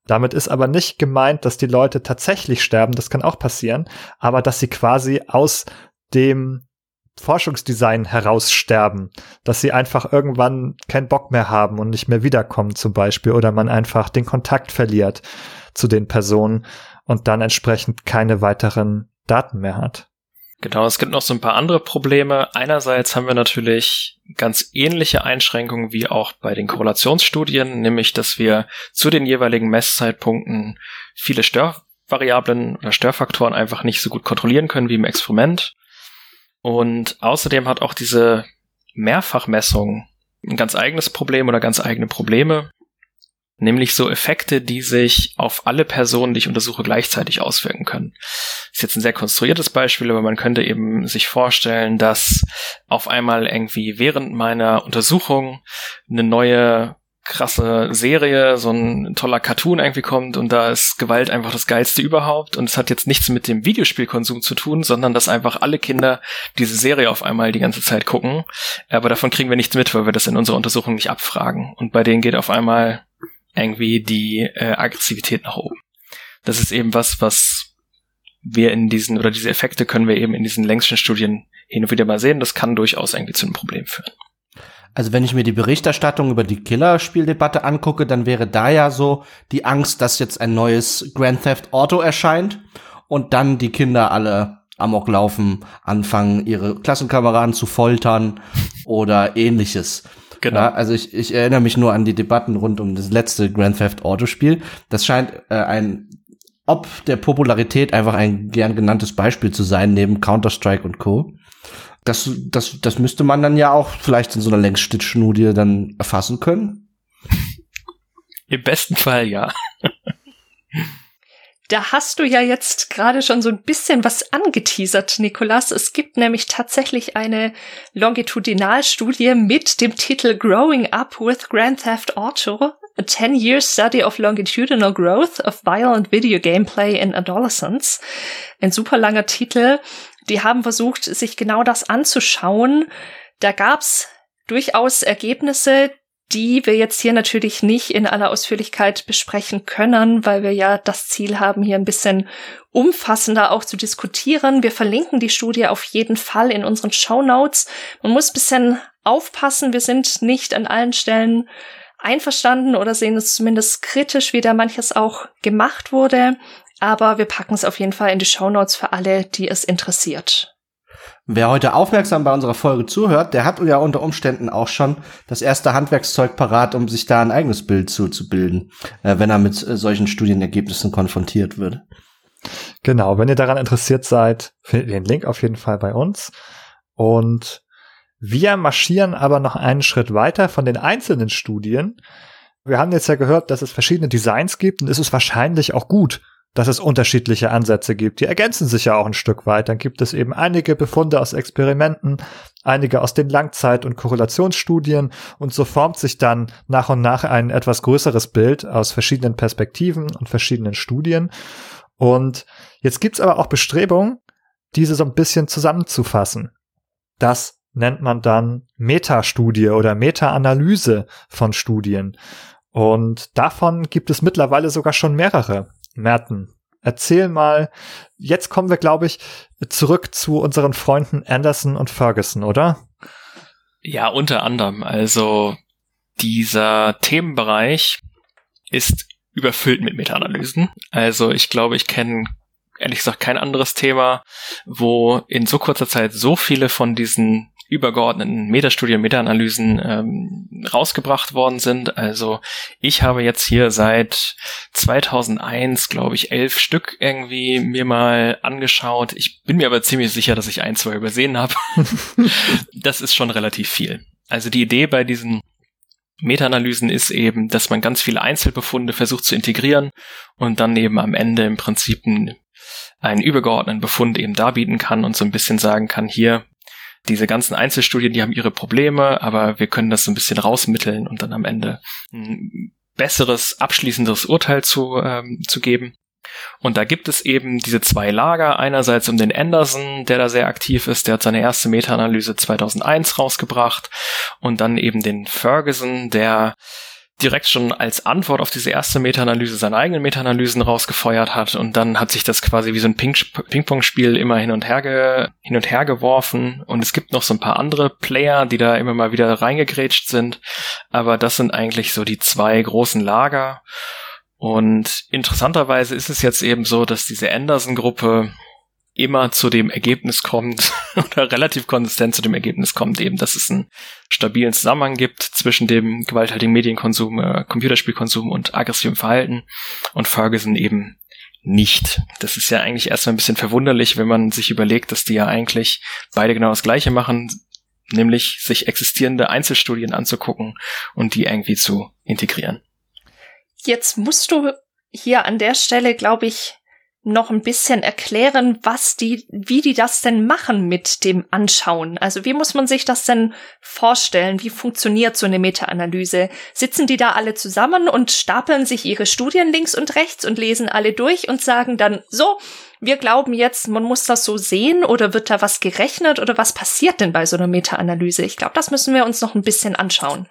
Damit ist aber nicht gemeint, dass die Leute tatsächlich sterben, das kann auch passieren, aber dass sie quasi aus dem Forschungsdesign heraussterben, dass sie einfach irgendwann keinen Bock mehr haben und nicht mehr wiederkommen zum Beispiel oder man einfach den Kontakt verliert zu den Personen und dann entsprechend keine weiteren Daten mehr hat. Genau, es gibt noch so ein paar andere Probleme. Einerseits haben wir natürlich ganz ähnliche Einschränkungen wie auch bei den Korrelationsstudien, nämlich dass wir zu den jeweiligen Messzeitpunkten viele Störvariablen oder Störfaktoren einfach nicht so gut kontrollieren können wie im Experiment. Und außerdem hat auch diese Mehrfachmessung ein ganz eigenes Problem oder ganz eigene Probleme nämlich so Effekte, die sich auf alle Personen, die ich untersuche, gleichzeitig auswirken können. Ist jetzt ein sehr konstruiertes Beispiel, aber man könnte eben sich vorstellen, dass auf einmal irgendwie während meiner Untersuchung eine neue krasse Serie, so ein toller Cartoon irgendwie kommt und da ist Gewalt einfach das geilste überhaupt und es hat jetzt nichts mit dem Videospielkonsum zu tun, sondern dass einfach alle Kinder diese Serie auf einmal die ganze Zeit gucken. Aber davon kriegen wir nichts mit, weil wir das in unserer Untersuchung nicht abfragen. Und bei denen geht auf einmal irgendwie die äh, Aggressivität nach oben. Das ist eben was, was wir in diesen, oder diese Effekte können wir eben in diesen längsten Studien hin und wieder mal sehen. Das kann durchaus irgendwie zu einem Problem führen. Also wenn ich mir die Berichterstattung über die Killerspieldebatte angucke, dann wäre da ja so die Angst, dass jetzt ein neues Grand Theft Auto erscheint und dann die Kinder alle Amok laufen, anfangen, ihre Klassenkameraden zu foltern oder ähnliches. Genau. Ja, also ich, ich erinnere mich nur an die Debatten rund um das letzte Grand Theft Auto Spiel. Das scheint äh, ein ob der Popularität einfach ein gern genanntes Beispiel zu sein, neben Counter-Strike und Co. Das, das, das müsste man dann ja auch vielleicht in so einer Längsstitschnudie dann erfassen können. Im besten Fall ja. Da hast du ja jetzt gerade schon so ein bisschen was angeteasert, Nikolas. Es gibt nämlich tatsächlich eine Longitudinalstudie mit dem Titel Growing Up with Grand Theft Auto. A 10-Year Study of Longitudinal Growth of Violent Video Gameplay in Adolescence. Ein super langer Titel. Die haben versucht, sich genau das anzuschauen. Da gab's durchaus Ergebnisse, die wir jetzt hier natürlich nicht in aller Ausführlichkeit besprechen können, weil wir ja das Ziel haben, hier ein bisschen umfassender auch zu diskutieren. Wir verlinken die Studie auf jeden Fall in unseren Show Notes. Man muss ein bisschen aufpassen. Wir sind nicht an allen Stellen einverstanden oder sehen es zumindest kritisch, wie da manches auch gemacht wurde. Aber wir packen es auf jeden Fall in die Show Notes für alle, die es interessiert. Wer heute aufmerksam bei unserer Folge zuhört, der hat ja unter Umständen auch schon das erste Handwerkszeug parat, um sich da ein eigenes Bild zuzubilden, äh, wenn er mit äh, solchen Studienergebnissen konfrontiert wird. Genau, wenn ihr daran interessiert seid, findet ihr den Link auf jeden Fall bei uns. Und wir marschieren aber noch einen Schritt weiter von den einzelnen Studien. Wir haben jetzt ja gehört, dass es verschiedene Designs gibt und es ist wahrscheinlich auch gut, dass es unterschiedliche Ansätze gibt. Die ergänzen sich ja auch ein Stück weit. Dann gibt es eben einige Befunde aus Experimenten, einige aus den Langzeit- und Korrelationsstudien und so formt sich dann nach und nach ein etwas größeres Bild aus verschiedenen Perspektiven und verschiedenen Studien. Und jetzt gibt's aber auch Bestrebungen, diese so ein bisschen zusammenzufassen. Das nennt man dann Metastudie oder Meta-Analyse von Studien. Und davon gibt es mittlerweile sogar schon mehrere. Merten, erzähl mal, jetzt kommen wir, glaube ich, zurück zu unseren Freunden Anderson und Ferguson, oder? Ja, unter anderem. Also dieser Themenbereich ist überfüllt mit Meta-Analysen. Also ich glaube, ich kenne ehrlich gesagt kein anderes Thema, wo in so kurzer Zeit so viele von diesen übergeordneten Metastudien, Meta-Analysen ähm, rausgebracht worden sind. Also ich habe jetzt hier seit 2001, glaube ich, elf Stück irgendwie mir mal angeschaut. Ich bin mir aber ziemlich sicher, dass ich ein, zwei übersehen habe. das ist schon relativ viel. Also die Idee bei diesen Meta-Analysen ist eben, dass man ganz viele Einzelbefunde versucht zu integrieren und dann eben am Ende im Prinzip einen, einen übergeordneten Befund eben darbieten kann und so ein bisschen sagen kann, hier, diese ganzen Einzelstudien, die haben ihre Probleme, aber wir können das so ein bisschen rausmitteln und dann am Ende ein besseres, abschließendes Urteil zu, ähm, zu geben. Und da gibt es eben diese zwei Lager. Einerseits um den Anderson, der da sehr aktiv ist, der hat seine erste Meta-Analyse 2001 rausgebracht. Und dann eben den Ferguson, der direkt schon als Antwort auf diese erste Meta-Analyse seine eigenen Meta-Analysen rausgefeuert hat. Und dann hat sich das quasi wie so ein Ping-Pong-Spiel immer hin und her ge hin und her geworfen. Und es gibt noch so ein paar andere Player, die da immer mal wieder reingegrätscht sind, aber das sind eigentlich so die zwei großen Lager. Und interessanterweise ist es jetzt eben so, dass diese Anderson-Gruppe immer zu dem Ergebnis kommt oder relativ konsistent zu dem Ergebnis kommt, eben, dass es einen stabilen Zusammenhang gibt zwischen dem gewalttätigen Medienkonsum, äh, Computerspielkonsum und aggressivem Verhalten und Ferguson eben nicht. Das ist ja eigentlich erstmal ein bisschen verwunderlich, wenn man sich überlegt, dass die ja eigentlich beide genau das Gleiche machen, nämlich sich existierende Einzelstudien anzugucken und die irgendwie zu integrieren. Jetzt musst du hier an der Stelle, glaube ich, noch ein bisschen erklären, was die, wie die das denn machen mit dem Anschauen. Also wie muss man sich das denn vorstellen? Wie funktioniert so eine Meta-Analyse? Sitzen die da alle zusammen und stapeln sich ihre Studien links und rechts und lesen alle durch und sagen dann, so, wir glauben jetzt, man muss das so sehen oder wird da was gerechnet oder was passiert denn bei so einer Meta-Analyse? Ich glaube, das müssen wir uns noch ein bisschen anschauen.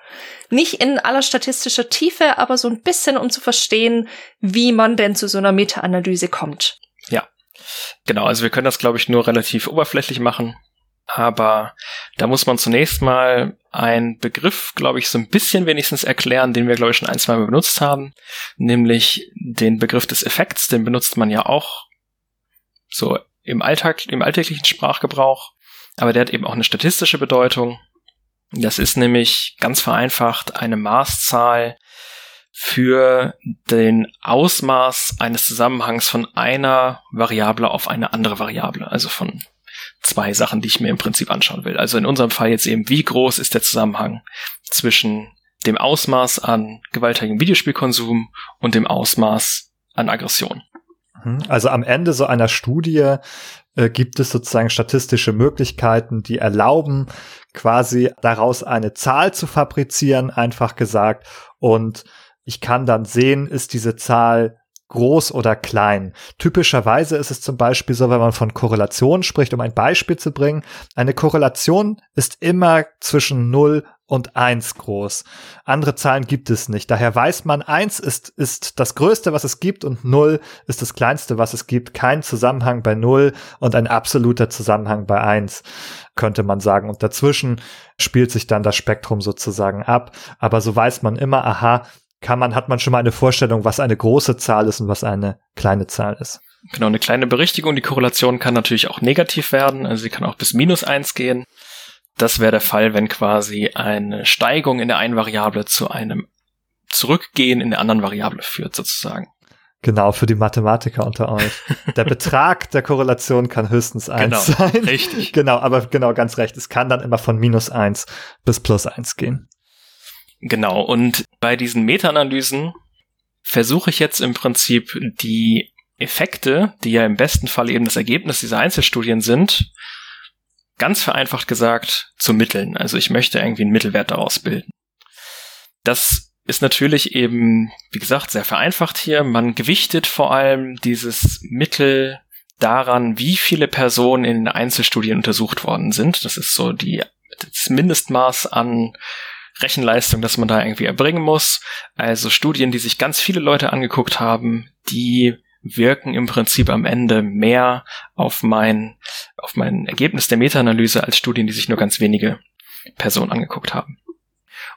Nicht in aller statistischer Tiefe, aber so ein bisschen, um zu verstehen, wie man denn zu so einer Meta-Analyse kommt. Ja, genau. Also wir können das, glaube ich, nur relativ oberflächlich machen. Aber da muss man zunächst mal einen Begriff, glaube ich, so ein bisschen wenigstens erklären, den wir, glaube ich, schon ein, zwei Mal benutzt haben, nämlich den Begriff des Effekts, den benutzt man ja auch so im Alltag, im alltäglichen Sprachgebrauch. Aber der hat eben auch eine statistische Bedeutung. Das ist nämlich ganz vereinfacht eine Maßzahl für den Ausmaß eines Zusammenhangs von einer Variable auf eine andere Variable. Also von zwei Sachen, die ich mir im Prinzip anschauen will. Also in unserem Fall jetzt eben, wie groß ist der Zusammenhang zwischen dem Ausmaß an gewalttätigem Videospielkonsum und dem Ausmaß an Aggression. Also am Ende so einer Studie äh, gibt es sozusagen statistische Möglichkeiten, die erlauben, quasi daraus eine Zahl zu fabrizieren, einfach gesagt. Und ich kann dann sehen, ist diese Zahl groß oder klein. Typischerweise ist es zum Beispiel so, wenn man von Korrelation spricht, um ein Beispiel zu bringen. Eine Korrelation ist immer zwischen 0 und 1 groß. Andere Zahlen gibt es nicht. Daher weiß man, 1 ist, ist das Größte, was es gibt und 0 ist das Kleinste, was es gibt. Kein Zusammenhang bei 0 und ein absoluter Zusammenhang bei 1, könnte man sagen. Und dazwischen spielt sich dann das Spektrum sozusagen ab. Aber so weiß man immer, aha, kann man, hat man schon mal eine Vorstellung, was eine große Zahl ist und was eine kleine Zahl ist. Genau, eine kleine Berichtigung. Die Korrelation kann natürlich auch negativ werden, also sie kann auch bis minus eins gehen. Das wäre der Fall, wenn quasi eine Steigung in der einen Variable zu einem Zurückgehen in der anderen Variable führt, sozusagen. Genau, für die Mathematiker unter euch. Der Betrag der Korrelation kann höchstens eins genau, sein. Richtig. Genau, aber genau, ganz recht. Es kann dann immer von minus eins bis plus eins gehen. Genau, und bei diesen Meta-Analysen versuche ich jetzt im Prinzip die Effekte, die ja im besten Fall eben das Ergebnis dieser Einzelstudien sind, ganz vereinfacht gesagt zu mitteln. Also ich möchte irgendwie einen Mittelwert daraus bilden. Das ist natürlich eben, wie gesagt, sehr vereinfacht hier. Man gewichtet vor allem dieses Mittel daran, wie viele Personen in Einzelstudien untersucht worden sind. Das ist so die, das Mindestmaß an Rechenleistung, das man da irgendwie erbringen muss. Also Studien, die sich ganz viele Leute angeguckt haben, die wirken im Prinzip am Ende mehr auf mein, auf mein Ergebnis der Meta-Analyse als Studien, die sich nur ganz wenige Personen angeguckt haben.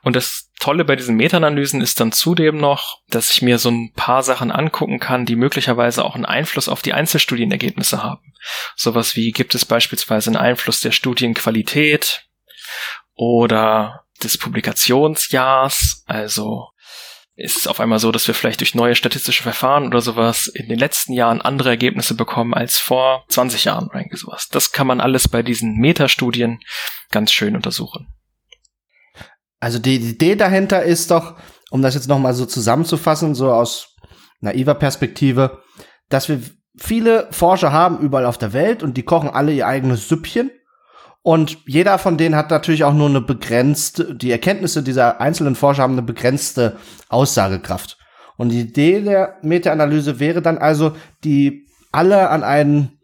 Und das Tolle bei diesen Meta-Analysen ist dann zudem noch, dass ich mir so ein paar Sachen angucken kann, die möglicherweise auch einen Einfluss auf die Einzelstudienergebnisse haben. Sowas wie gibt es beispielsweise einen Einfluss der Studienqualität oder des Publikationsjahrs. Also ist es auf einmal so, dass wir vielleicht durch neue statistische Verfahren oder sowas in den letzten Jahren andere Ergebnisse bekommen als vor 20 Jahren oder irgendwie sowas. Das kann man alles bei diesen Metastudien ganz schön untersuchen. Also die Idee dahinter ist doch, um das jetzt nochmal so zusammenzufassen, so aus naiver Perspektive, dass wir viele Forscher haben überall auf der Welt und die kochen alle ihr eigenes Süppchen und jeder von denen hat natürlich auch nur eine begrenzte, die Erkenntnisse dieser einzelnen Forscher haben eine begrenzte Aussagekraft. Und die Idee der Meta-Analyse wäre dann also, die alle an einen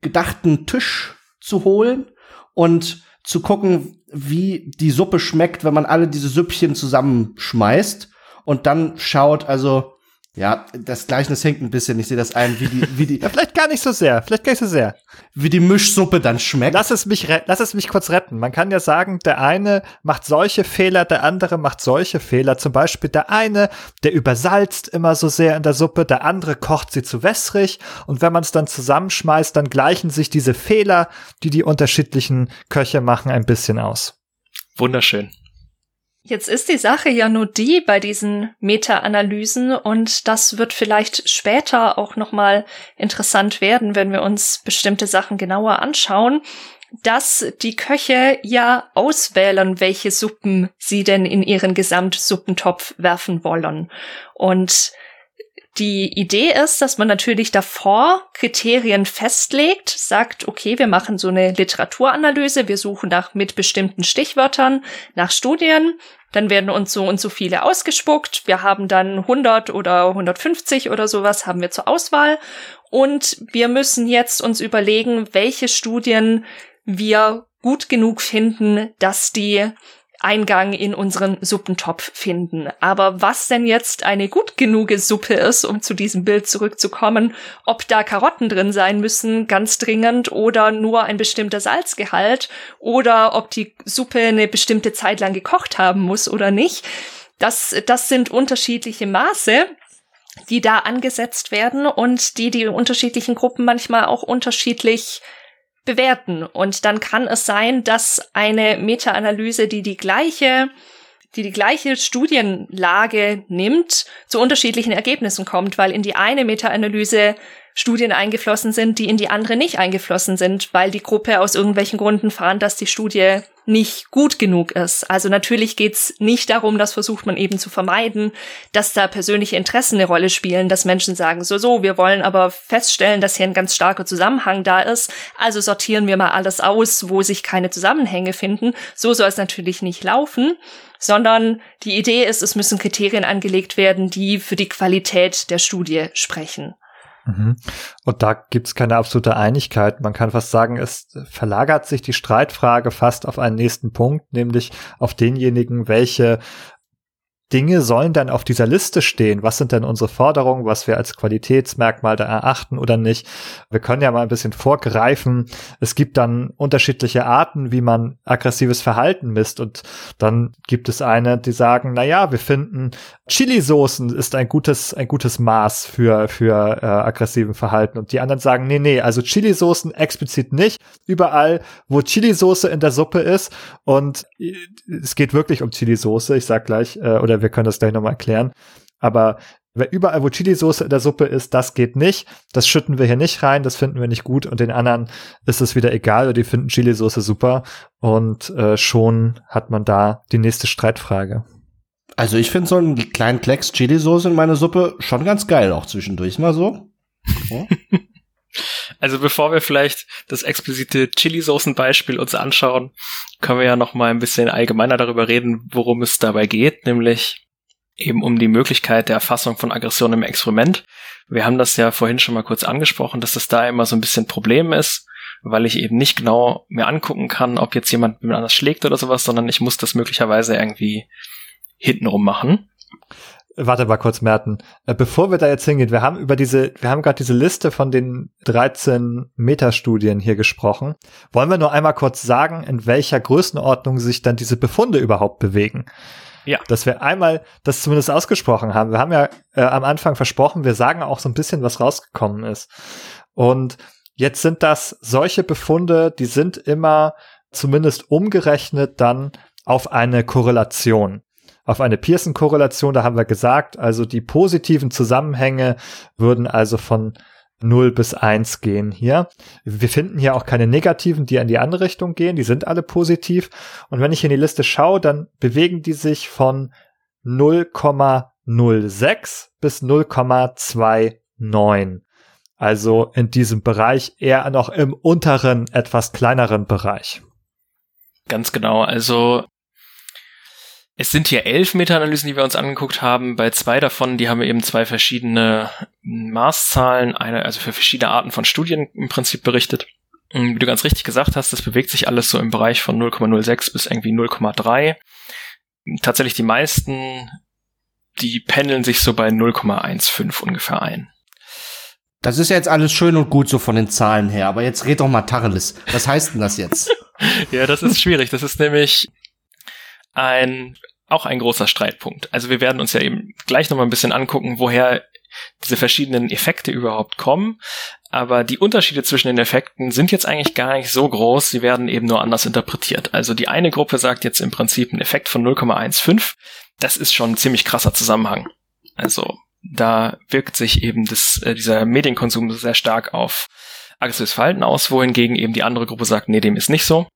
gedachten Tisch zu holen und zu gucken, wie die Suppe schmeckt, wenn man alle diese Süppchen zusammenschmeißt und dann schaut, also ja, das Gleichnis hängt ein bisschen. Ich sehe das ein, wie die, wie die. ja, vielleicht gar nicht so sehr. Vielleicht gar nicht so sehr. Wie die Mischsuppe dann schmeckt. Lass es mich, lass es mich kurz retten. Man kann ja sagen, der eine macht solche Fehler, der andere macht solche Fehler. Zum Beispiel der eine, der übersalzt immer so sehr in der Suppe, der andere kocht sie zu wässrig. Und wenn man es dann zusammenschmeißt, dann gleichen sich diese Fehler, die die unterschiedlichen Köche machen, ein bisschen aus. Wunderschön. Jetzt ist die Sache ja nur die bei diesen Meta-Analysen und das wird vielleicht später auch nochmal interessant werden, wenn wir uns bestimmte Sachen genauer anschauen, dass die Köche ja auswählen, welche Suppen sie denn in ihren Gesamtsuppentopf werfen wollen. Und die Idee ist, dass man natürlich davor Kriterien festlegt, sagt, okay, wir machen so eine Literaturanalyse, wir suchen nach mit bestimmten Stichwörtern nach Studien, dann werden uns so und so viele ausgespuckt, wir haben dann 100 oder 150 oder sowas haben wir zur Auswahl. Und wir müssen jetzt uns überlegen, welche Studien wir gut genug finden, dass die Eingang in unseren Suppentopf finden. Aber was denn jetzt eine gut genuge Suppe ist, um zu diesem Bild zurückzukommen, ob da Karotten drin sein müssen, ganz dringend, oder nur ein bestimmter Salzgehalt, oder ob die Suppe eine bestimmte Zeit lang gekocht haben muss oder nicht, das, das sind unterschiedliche Maße die da angesetzt werden und die die unterschiedlichen Gruppen manchmal auch unterschiedlich bewerten. Und dann kann es sein, dass eine Meta-Analyse, die die gleiche die die gleiche Studienlage nimmt, zu unterschiedlichen Ergebnissen kommt, weil in die eine Meta-Analyse Studien eingeflossen sind, die in die andere nicht eingeflossen sind, weil die Gruppe aus irgendwelchen Gründen fand, dass die Studie nicht gut genug ist. Also natürlich geht's nicht darum, das versucht man eben zu vermeiden, dass da persönliche Interessen eine Rolle spielen, dass Menschen sagen, so, so, wir wollen aber feststellen, dass hier ein ganz starker Zusammenhang da ist, also sortieren wir mal alles aus, wo sich keine Zusammenhänge finden. So soll es natürlich nicht laufen, sondern die Idee ist, es müssen Kriterien angelegt werden, die für die Qualität der Studie sprechen. Mhm. Und da gibt's keine absolute Einigkeit. Man kann fast sagen, es verlagert sich die Streitfrage fast auf einen nächsten Punkt, nämlich auf denjenigen, welche Dinge sollen dann auf dieser Liste stehen? Was sind denn unsere Forderungen, was wir als Qualitätsmerkmal da erachten oder nicht? Wir können ja mal ein bisschen vorgreifen. Es gibt dann unterschiedliche Arten, wie man aggressives Verhalten misst und dann gibt es eine, die sagen, na ja, wir finden Chili-Soßen ist ein gutes, ein gutes Maß für, für äh, aggressiven Verhalten und die anderen sagen, nee, nee, also Chili-Soßen explizit nicht. Überall, wo Chili-Soße in der Suppe ist und äh, es geht wirklich um Chili-Soße, ich sag gleich, äh, oder wir können das gleich nochmal erklären. Aber überall, wo Chili-Soße in der Suppe ist, das geht nicht. Das schütten wir hier nicht rein, das finden wir nicht gut. Und den anderen ist es wieder egal, die finden Chili-Soße super. Und äh, schon hat man da die nächste Streitfrage. Also ich finde so einen kleinen Klecks Chili-Soße in meiner Suppe schon ganz geil, auch zwischendurch mal so. Ja. Also bevor wir vielleicht das explizite Chili-Soßen-Beispiel uns anschauen, können wir ja noch mal ein bisschen allgemeiner darüber reden, worum es dabei geht, nämlich eben um die Möglichkeit der Erfassung von Aggression im Experiment. Wir haben das ja vorhin schon mal kurz angesprochen, dass das da immer so ein bisschen Problem ist, weil ich eben nicht genau mir angucken kann, ob jetzt jemand mit anders schlägt oder sowas, sondern ich muss das möglicherweise irgendwie hintenrum machen. Warte mal kurz, Merten. Äh, bevor wir da jetzt hingehen, wir haben über diese, wir haben gerade diese Liste von den 13 Metastudien hier gesprochen. Wollen wir nur einmal kurz sagen, in welcher Größenordnung sich dann diese Befunde überhaupt bewegen? Ja. Dass wir einmal das zumindest ausgesprochen haben. Wir haben ja äh, am Anfang versprochen, wir sagen auch so ein bisschen, was rausgekommen ist. Und jetzt sind das solche Befunde, die sind immer zumindest umgerechnet dann auf eine Korrelation auf eine Pearson-Korrelation. Da haben wir gesagt, also die positiven Zusammenhänge würden also von 0 bis 1 gehen hier. Wir finden hier auch keine negativen, die in die andere Richtung gehen. Die sind alle positiv. Und wenn ich in die Liste schaue, dann bewegen die sich von 0,06 bis 0,29. Also in diesem Bereich eher noch im unteren, etwas kleineren Bereich. Ganz genau. Also es sind hier elf Meta-Analysen, die wir uns angeguckt haben. Bei zwei davon, die haben wir eben zwei verschiedene Maßzahlen, eine, also für verschiedene Arten von Studien im Prinzip berichtet. Und wie du ganz richtig gesagt hast, das bewegt sich alles so im Bereich von 0,06 bis irgendwie 0,3. Tatsächlich die meisten, die pendeln sich so bei 0,15 ungefähr ein. Das ist ja jetzt alles schön und gut so von den Zahlen her, aber jetzt red doch mal Tacheles. Was heißt denn das jetzt? ja, das ist schwierig. Das ist nämlich ein auch ein großer Streitpunkt. Also wir werden uns ja eben gleich nochmal ein bisschen angucken, woher diese verschiedenen Effekte überhaupt kommen. Aber die Unterschiede zwischen den Effekten sind jetzt eigentlich gar nicht so groß. Sie werden eben nur anders interpretiert. Also die eine Gruppe sagt jetzt im Prinzip ein Effekt von 0,15. Das ist schon ein ziemlich krasser Zusammenhang. Also da wirkt sich eben das, äh, dieser Medienkonsum sehr stark auf aggressives Verhalten aus, wohingegen eben die andere Gruppe sagt, nee, dem ist nicht so.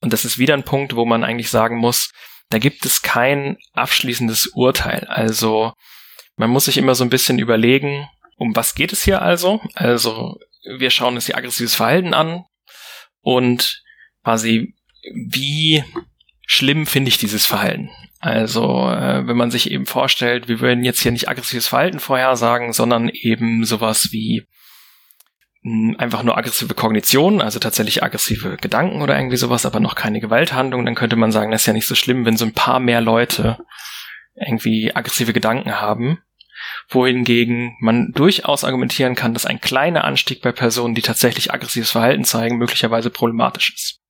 Und das ist wieder ein Punkt, wo man eigentlich sagen muss, da gibt es kein abschließendes Urteil. Also man muss sich immer so ein bisschen überlegen, um was geht es hier also? Also wir schauen uns hier aggressives Verhalten an und quasi wie schlimm finde ich dieses Verhalten. Also äh, wenn man sich eben vorstellt, wir würden jetzt hier nicht aggressives Verhalten vorhersagen, sondern eben sowas wie einfach nur aggressive Kognition, also tatsächlich aggressive Gedanken oder irgendwie sowas, aber noch keine Gewalthandlung, dann könnte man sagen, das ist ja nicht so schlimm, wenn so ein paar mehr Leute irgendwie aggressive Gedanken haben. Wohingegen man durchaus argumentieren kann, dass ein kleiner Anstieg bei Personen, die tatsächlich aggressives Verhalten zeigen, möglicherweise problematisch ist.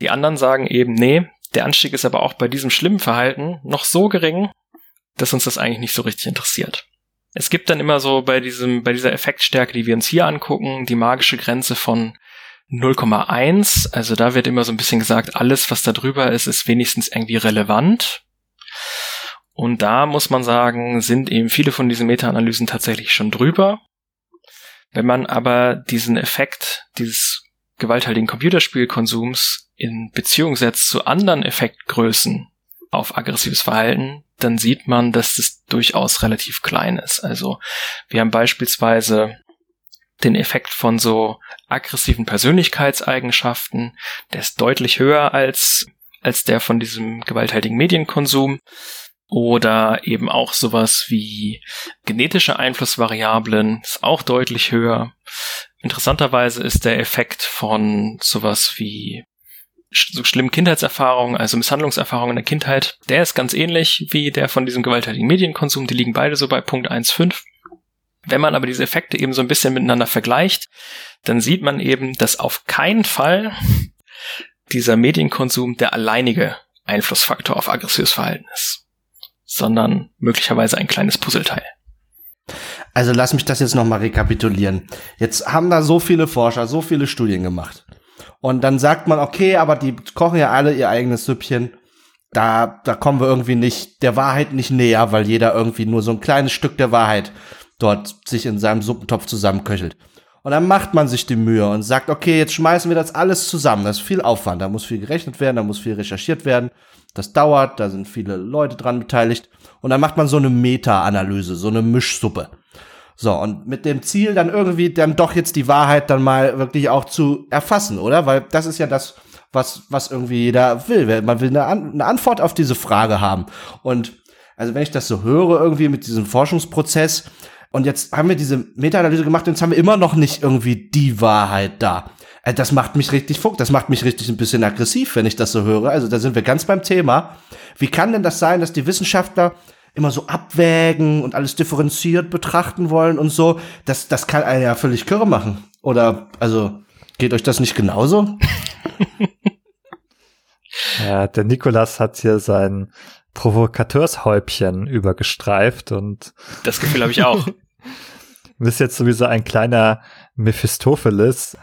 Die anderen sagen eben, nee, der Anstieg ist aber auch bei diesem schlimmen Verhalten noch so gering, dass uns das eigentlich nicht so richtig interessiert. Es gibt dann immer so bei diesem, bei dieser Effektstärke, die wir uns hier angucken, die magische Grenze von 0,1. Also da wird immer so ein bisschen gesagt, alles, was da drüber ist, ist wenigstens irgendwie relevant. Und da muss man sagen, sind eben viele von diesen Meta-Analysen tatsächlich schon drüber. Wenn man aber diesen Effekt dieses gewalthaltigen Computerspielkonsums in Beziehung setzt zu anderen Effektgrößen auf aggressives Verhalten, dann sieht man, dass das durchaus relativ klein ist. Also wir haben beispielsweise den Effekt von so aggressiven Persönlichkeitseigenschaften, der ist deutlich höher als, als der von diesem gewalttätigen Medienkonsum. Oder eben auch sowas wie genetische Einflussvariablen ist auch deutlich höher. Interessanterweise ist der Effekt von sowas wie so schlimmen Kindheitserfahrungen, also Misshandlungserfahrungen in der Kindheit, der ist ganz ähnlich wie der von diesem gewalttätigen Medienkonsum. Die liegen beide so bei Punkt 1,5. Wenn man aber diese Effekte eben so ein bisschen miteinander vergleicht, dann sieht man eben, dass auf keinen Fall dieser Medienkonsum der alleinige Einflussfaktor auf aggressives Verhalten ist, sondern möglicherweise ein kleines Puzzleteil. Also lass mich das jetzt nochmal rekapitulieren. Jetzt haben da so viele Forscher, so viele Studien gemacht. Und dann sagt man, okay, aber die kochen ja alle ihr eigenes Süppchen. Da, da kommen wir irgendwie nicht der Wahrheit nicht näher, weil jeder irgendwie nur so ein kleines Stück der Wahrheit dort sich in seinem Suppentopf zusammenköchelt. Und dann macht man sich die Mühe und sagt, okay, jetzt schmeißen wir das alles zusammen. Das ist viel Aufwand, da muss viel gerechnet werden, da muss viel recherchiert werden. Das dauert, da sind viele Leute dran beteiligt. Und dann macht man so eine Meta-Analyse, so eine Mischsuppe. So, und mit dem Ziel dann irgendwie dann doch jetzt die Wahrheit dann mal wirklich auch zu erfassen, oder? Weil das ist ja das, was, was irgendwie jeder will. Man will eine, An eine Antwort auf diese Frage haben. Und also wenn ich das so höre, irgendwie mit diesem Forschungsprozess, und jetzt haben wir diese Meta-Analyse gemacht und jetzt haben wir immer noch nicht irgendwie die Wahrheit da. Äh, das macht mich richtig fuck, das macht mich richtig ein bisschen aggressiv, wenn ich das so höre. Also da sind wir ganz beim Thema. Wie kann denn das sein, dass die Wissenschaftler immer so abwägen und alles differenziert betrachten wollen und so? Das, das kann einen ja völlig kirre machen. Oder, also, geht euch das nicht genauso? ja, der Nikolas hat hier sein Provokateurshäubchen übergestreift und das Gefühl habe ich auch. bist jetzt sowieso ein kleiner Mephistopheles,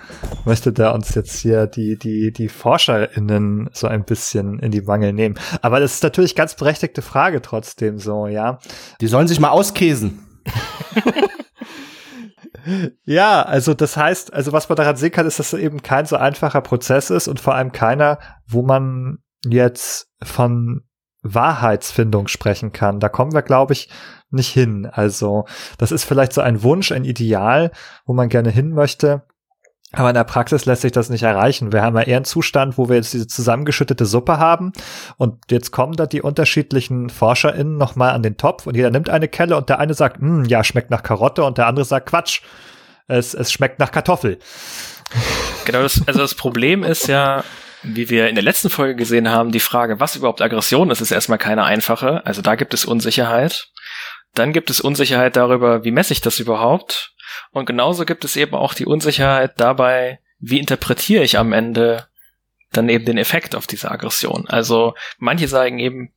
möchte da uns jetzt hier die, die, die ForscherInnen so ein bisschen in die Mangel nehmen. Aber das ist natürlich ganz berechtigte Frage trotzdem so, ja. Die sollen sich mal auskäsen. ja, also das heißt, also was man daran sehen kann, ist, dass es eben kein so einfacher Prozess ist und vor allem keiner, wo man jetzt von Wahrheitsfindung sprechen kann. Da kommen wir, glaube ich, nicht hin. Also das ist vielleicht so ein Wunsch, ein Ideal, wo man gerne hin möchte. Aber in der Praxis lässt sich das nicht erreichen. Wir haben ja eher einen Zustand, wo wir jetzt diese zusammengeschüttete Suppe haben und jetzt kommen da die unterschiedlichen ForscherInnen nochmal an den Topf und jeder nimmt eine Kelle und der eine sagt, hm, ja, schmeckt nach Karotte und der andere sagt, Quatsch, es, es schmeckt nach Kartoffel. Genau, das, also das Problem ist ja, wie wir in der letzten Folge gesehen haben, die Frage, was überhaupt Aggression ist, ist erstmal keine einfache. Also da gibt es Unsicherheit. Dann gibt es Unsicherheit darüber, wie messe ich das überhaupt? Und genauso gibt es eben auch die Unsicherheit dabei, wie interpretiere ich am Ende dann eben den Effekt auf diese Aggression. Also manche sagen eben,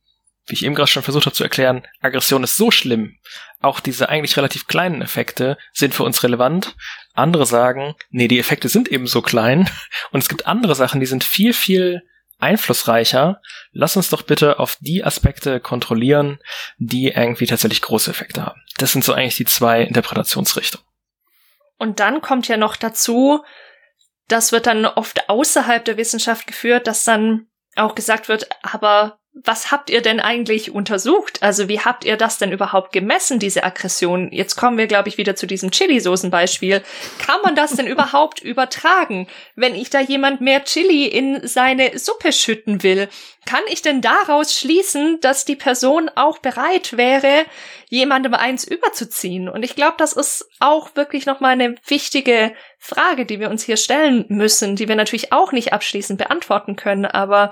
wie ich eben gerade schon versucht habe zu erklären, Aggression ist so schlimm. Auch diese eigentlich relativ kleinen Effekte sind für uns relevant. Andere sagen, nee, die Effekte sind eben so klein. Und es gibt andere Sachen, die sind viel, viel einflussreicher. Lass uns doch bitte auf die Aspekte kontrollieren, die irgendwie tatsächlich große Effekte haben. Das sind so eigentlich die zwei Interpretationsrichtungen. Und dann kommt ja noch dazu, das wird dann oft außerhalb der Wissenschaft geführt, dass dann auch gesagt wird, aber was habt ihr denn eigentlich untersucht? Also wie habt ihr das denn überhaupt gemessen, diese Aggression? Jetzt kommen wir, glaube ich, wieder zu diesem Chili-Soßen-Beispiel. Kann man das denn überhaupt übertragen? Wenn ich da jemand mehr Chili in seine Suppe schütten will, kann ich denn daraus schließen, dass die Person auch bereit wäre, jemandem eins überzuziehen? Und ich glaube, das ist auch wirklich nochmal eine wichtige Frage, die wir uns hier stellen müssen, die wir natürlich auch nicht abschließend beantworten können, aber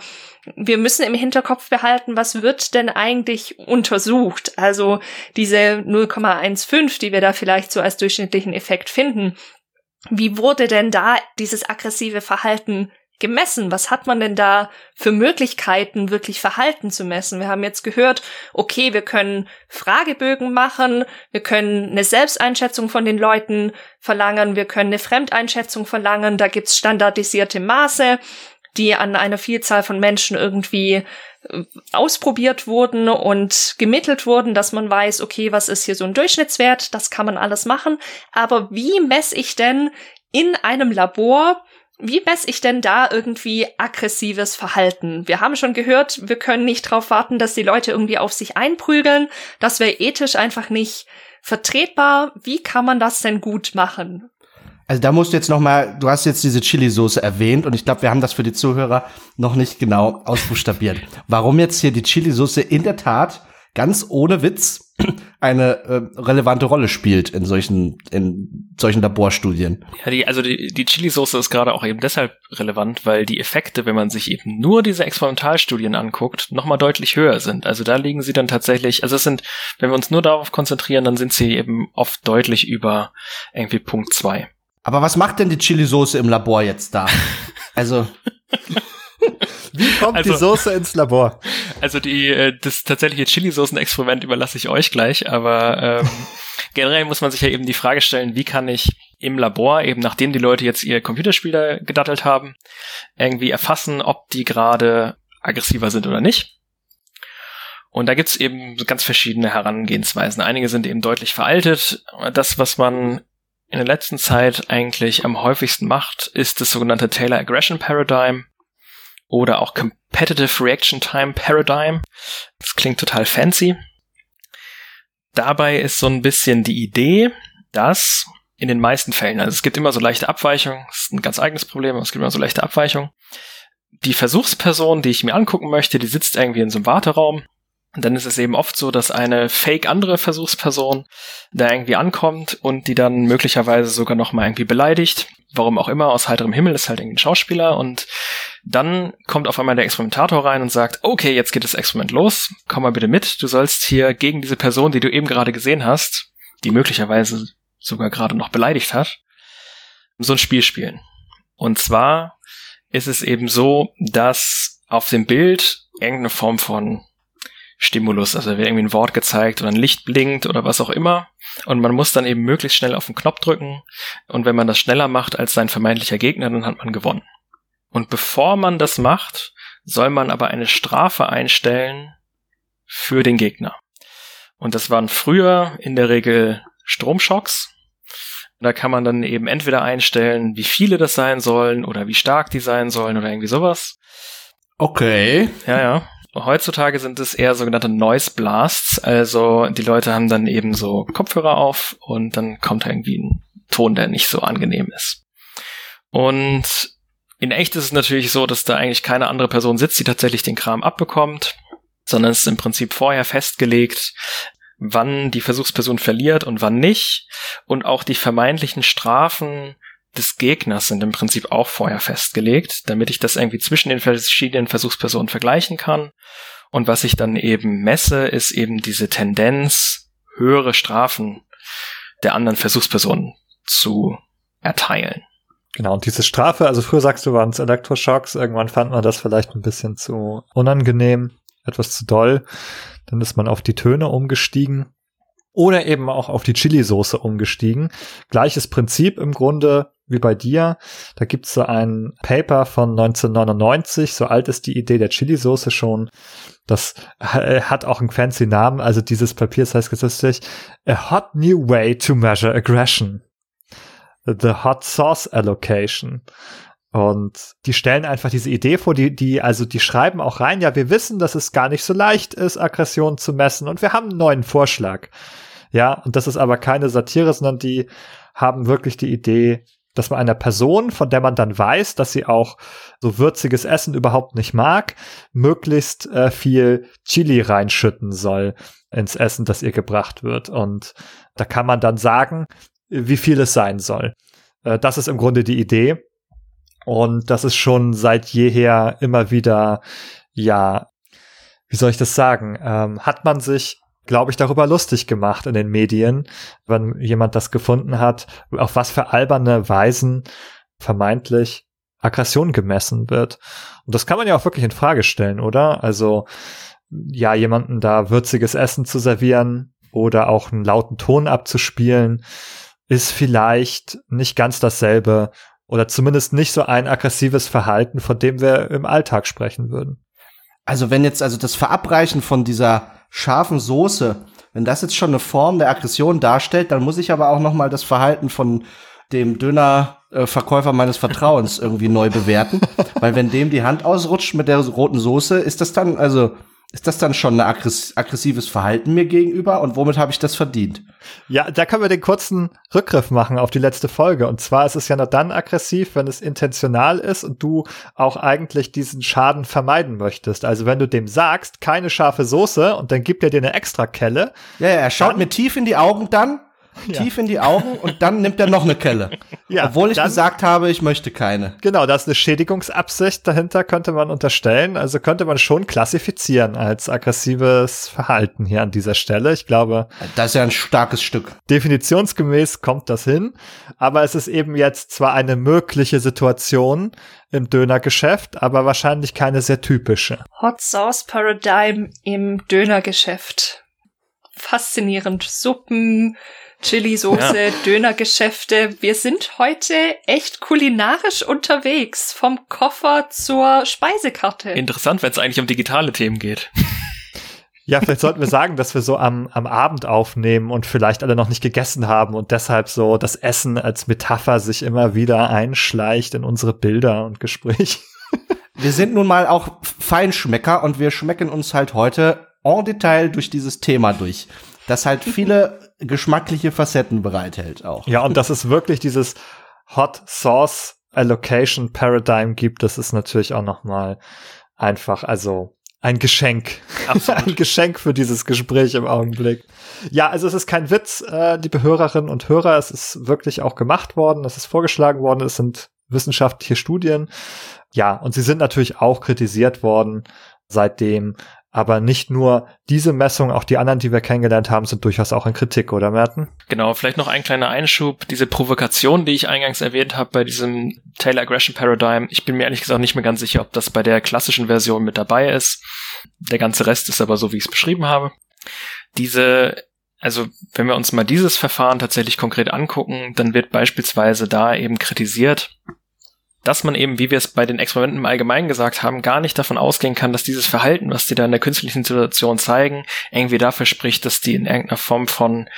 wir müssen im Hinterkopf behalten, was wird denn eigentlich untersucht? Also diese 0,15, die wir da vielleicht so als durchschnittlichen Effekt finden. Wie wurde denn da dieses aggressive Verhalten gemessen? Was hat man denn da für Möglichkeiten, wirklich Verhalten zu messen? Wir haben jetzt gehört, okay, wir können Fragebögen machen, wir können eine Selbsteinschätzung von den Leuten verlangen, wir können eine Fremdeinschätzung verlangen, da gibt's standardisierte Maße, die an einer Vielzahl von Menschen irgendwie ausprobiert wurden und gemittelt wurden, dass man weiß, okay, was ist hier so ein Durchschnittswert, das kann man alles machen. Aber wie messe ich denn in einem Labor wie messe ich denn da irgendwie aggressives Verhalten? Wir haben schon gehört, wir können nicht darauf warten, dass die Leute irgendwie auf sich einprügeln. Das wäre ethisch einfach nicht vertretbar. Wie kann man das denn gut machen? Also da musst du jetzt noch mal, du hast jetzt diese Chili-Soße erwähnt und ich glaube, wir haben das für die Zuhörer noch nicht genau ausbuchstabiert. Warum jetzt hier die Chili-Soße in der Tat ganz ohne Witz eine äh, relevante Rolle spielt in solchen in solchen Laborstudien. Ja, die, also die, die Chili-Soße ist gerade auch eben deshalb relevant, weil die Effekte, wenn man sich eben nur diese Experimentalstudien anguckt, nochmal deutlich höher sind. Also da liegen sie dann tatsächlich, also es sind, wenn wir uns nur darauf konzentrieren, dann sind sie eben oft deutlich über irgendwie Punkt zwei. Aber was macht denn die Chili-Soße im Labor jetzt da? also. Wie kommt also, die Soße ins Labor? Also die, äh, das tatsächliche Chili-Soßen-Experiment überlasse ich euch gleich, aber ähm, generell muss man sich ja eben die Frage stellen, wie kann ich im Labor, eben nachdem die Leute jetzt ihr Computerspiel gedattelt haben, irgendwie erfassen, ob die gerade aggressiver sind oder nicht. Und da gibt's eben ganz verschiedene Herangehensweisen. Einige sind eben deutlich veraltet. Das, was man in der letzten Zeit eigentlich am häufigsten macht, ist das sogenannte Taylor Aggression Paradigm oder auch Competitive Reaction Time Paradigm. Das klingt total fancy. Dabei ist so ein bisschen die Idee, dass in den meisten Fällen, also es gibt immer so leichte Abweichungen, das ist ein ganz eigenes Problem, aber es gibt immer so leichte Abweichungen. Die Versuchsperson, die ich mir angucken möchte, die sitzt irgendwie in so einem Warteraum und dann ist es eben oft so, dass eine fake andere Versuchsperson da irgendwie ankommt und die dann möglicherweise sogar noch mal irgendwie beleidigt. Warum auch immer, aus heiterem Himmel ist halt irgendwie ein Schauspieler und dann kommt auf einmal der Experimentator rein und sagt, okay, jetzt geht das Experiment los, komm mal bitte mit, du sollst hier gegen diese Person, die du eben gerade gesehen hast, die möglicherweise sogar gerade noch beleidigt hat, so ein Spiel spielen. Und zwar ist es eben so, dass auf dem Bild irgendeine Form von Stimulus. Also wird irgendwie ein Wort gezeigt oder ein Licht blinkt oder was auch immer. Und man muss dann eben möglichst schnell auf den Knopf drücken. Und wenn man das schneller macht als sein vermeintlicher Gegner, dann hat man gewonnen. Und bevor man das macht, soll man aber eine Strafe einstellen für den Gegner. Und das waren früher in der Regel Stromschocks. Da kann man dann eben entweder einstellen, wie viele das sein sollen oder wie stark die sein sollen oder irgendwie sowas. Okay. Ja, ja. Heutzutage sind es eher sogenannte Noise Blasts, also die Leute haben dann eben so Kopfhörer auf und dann kommt irgendwie ein Ton, der nicht so angenehm ist. Und in echt ist es natürlich so, dass da eigentlich keine andere Person sitzt, die tatsächlich den Kram abbekommt, sondern es ist im Prinzip vorher festgelegt, wann die Versuchsperson verliert und wann nicht. Und auch die vermeintlichen Strafen des Gegners sind im Prinzip auch vorher festgelegt, damit ich das irgendwie zwischen den verschiedenen Versuchspersonen vergleichen kann. Und was ich dann eben messe, ist eben diese Tendenz, höhere Strafen der anderen Versuchspersonen zu erteilen. Genau, und diese Strafe, also früher sagst du, waren es Elektroschocks, irgendwann fand man das vielleicht ein bisschen zu unangenehm, etwas zu doll. Dann ist man auf die Töne umgestiegen oder eben auch auf die Chili-Soße umgestiegen. Gleiches Prinzip im Grunde wie bei dir. Da gibt's so ein Paper von 1999, so alt ist die Idee der Chili-Soße schon. Das hat auch einen fancy Namen. Also dieses Papier das heißt gesetzlich A Hot New Way to Measure Aggression. The Hot Sauce Allocation. Und die stellen einfach diese Idee vor, die, die, also die schreiben auch rein, ja, wir wissen, dass es gar nicht so leicht ist, Aggression zu messen und wir haben einen neuen Vorschlag. Ja, und das ist aber keine Satire, sondern die haben wirklich die Idee, dass man einer Person, von der man dann weiß, dass sie auch so würziges Essen überhaupt nicht mag, möglichst äh, viel Chili reinschütten soll ins Essen, das ihr gebracht wird. Und da kann man dann sagen, wie viel es sein soll. Äh, das ist im Grunde die Idee. Und das ist schon seit jeher immer wieder, ja, wie soll ich das sagen, ähm, hat man sich glaube ich, darüber lustig gemacht in den Medien, wenn jemand das gefunden hat, auf was für alberne Weisen vermeintlich Aggression gemessen wird. Und das kann man ja auch wirklich in Frage stellen, oder? Also, ja, jemanden da würziges Essen zu servieren oder auch einen lauten Ton abzuspielen, ist vielleicht nicht ganz dasselbe oder zumindest nicht so ein aggressives Verhalten, von dem wir im Alltag sprechen würden. Also wenn jetzt also das Verabreichen von dieser scharfen Soße, wenn das jetzt schon eine Form der Aggression darstellt, dann muss ich aber auch noch mal das Verhalten von dem Dönerverkäufer meines Vertrauens irgendwie neu bewerten, weil wenn dem die Hand ausrutscht mit der roten Soße, ist das dann also ist das dann schon ein aggressives Verhalten mir gegenüber und womit habe ich das verdient? Ja, da können wir den kurzen Rückgriff machen auf die letzte Folge. Und zwar ist es ja nur dann aggressiv, wenn es intentional ist und du auch eigentlich diesen Schaden vermeiden möchtest. Also wenn du dem sagst, keine scharfe Soße und dann gibt er dir eine extra Kelle. Ja, ja er schaut mir tief in die Augen dann ja. tief in die Augen und dann nimmt er noch eine Kelle. Ja, Obwohl ich dann, gesagt habe, ich möchte keine. Genau, da ist eine Schädigungsabsicht dahinter, könnte man unterstellen. Also könnte man schon klassifizieren als aggressives Verhalten hier an dieser Stelle. Ich glaube. Das ist ja ein starkes Stück. Definitionsgemäß kommt das hin. Aber es ist eben jetzt zwar eine mögliche Situation im Dönergeschäft, aber wahrscheinlich keine sehr typische. Hot Sauce Paradigm im Dönergeschäft. Faszinierend. Suppen, Chili-Soße, ja. Dönergeschäfte. Wir sind heute echt kulinarisch unterwegs, vom Koffer zur Speisekarte. Interessant, wenn es eigentlich um digitale Themen geht. Ja, vielleicht sollten wir sagen, dass wir so am, am Abend aufnehmen und vielleicht alle noch nicht gegessen haben und deshalb so das Essen als Metapher sich immer wieder einschleicht in unsere Bilder und Gespräche. Wir sind nun mal auch Feinschmecker und wir schmecken uns halt heute en Detail durch dieses Thema durch das halt viele geschmackliche Facetten bereithält auch. Ja, und dass es wirklich dieses Hot Sauce Allocation Paradigm gibt, das ist natürlich auch noch mal einfach, also ein Geschenk. ein Geschenk für dieses Gespräch im Augenblick. Ja, also es ist kein Witz, äh, liebe Hörerinnen und Hörer. Es ist wirklich auch gemacht worden. Es ist vorgeschlagen worden. Es sind wissenschaftliche Studien. Ja, und sie sind natürlich auch kritisiert worden seitdem. Aber nicht nur diese Messung, auch die anderen, die wir kennengelernt haben, sind durchaus auch in Kritik, oder Merten? Genau, vielleicht noch ein kleiner Einschub. Diese Provokation, die ich eingangs erwähnt habe bei diesem Taylor Aggression Paradigm, ich bin mir ehrlich gesagt nicht mehr ganz sicher, ob das bei der klassischen Version mit dabei ist. Der ganze Rest ist aber so, wie ich es beschrieben habe. Diese also wenn wir uns mal dieses Verfahren tatsächlich konkret angucken, dann wird beispielsweise da eben kritisiert, dass man eben, wie wir es bei den Experimenten im Allgemeinen gesagt haben, gar nicht davon ausgehen kann, dass dieses Verhalten, was die da in der künstlichen Situation zeigen, irgendwie dafür spricht, dass die in irgendeiner Form von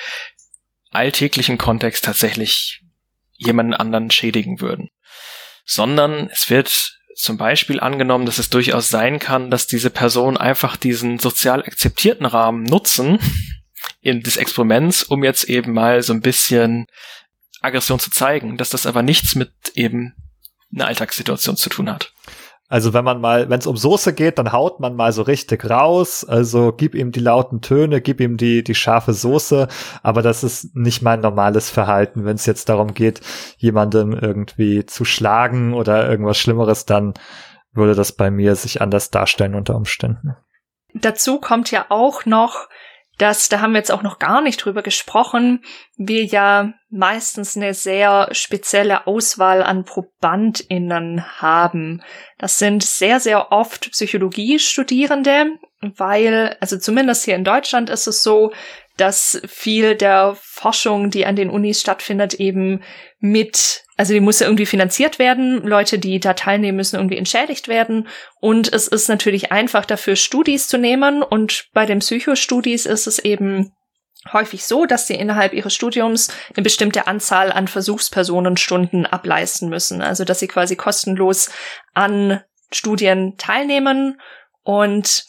alltäglichen Kontext tatsächlich jemanden anderen schädigen würden. Sondern es wird zum Beispiel angenommen, dass es durchaus sein kann, dass diese Personen einfach diesen sozial akzeptierten Rahmen nutzen in des Experiments, um jetzt eben mal so ein bisschen Aggression zu zeigen, dass das aber nichts mit eben eine Alltagssituation zu tun hat. Also wenn man mal, wenn es um Soße geht, dann haut man mal so richtig raus. Also gib ihm die lauten Töne, gib ihm die, die scharfe Soße. Aber das ist nicht mein normales Verhalten. Wenn es jetzt darum geht, jemandem irgendwie zu schlagen oder irgendwas Schlimmeres, dann würde das bei mir sich anders darstellen unter Umständen. Dazu kommt ja auch noch, dass, da haben wir jetzt auch noch gar nicht drüber gesprochen, wir ja meistens eine sehr spezielle Auswahl an ProbandInnen haben. Das sind sehr, sehr oft Psychologiestudierende, weil, also zumindest hier in Deutschland ist es so, dass viel der Forschung, die an den Unis stattfindet, eben mit, also die muss ja irgendwie finanziert werden, Leute, die da teilnehmen, müssen irgendwie entschädigt werden. Und es ist natürlich einfach dafür Studis zu nehmen. Und bei den Psychostudis ist es eben häufig so, dass sie innerhalb ihres Studiums eine bestimmte Anzahl an Versuchspersonenstunden ableisten müssen, also dass sie quasi kostenlos an Studien teilnehmen. Und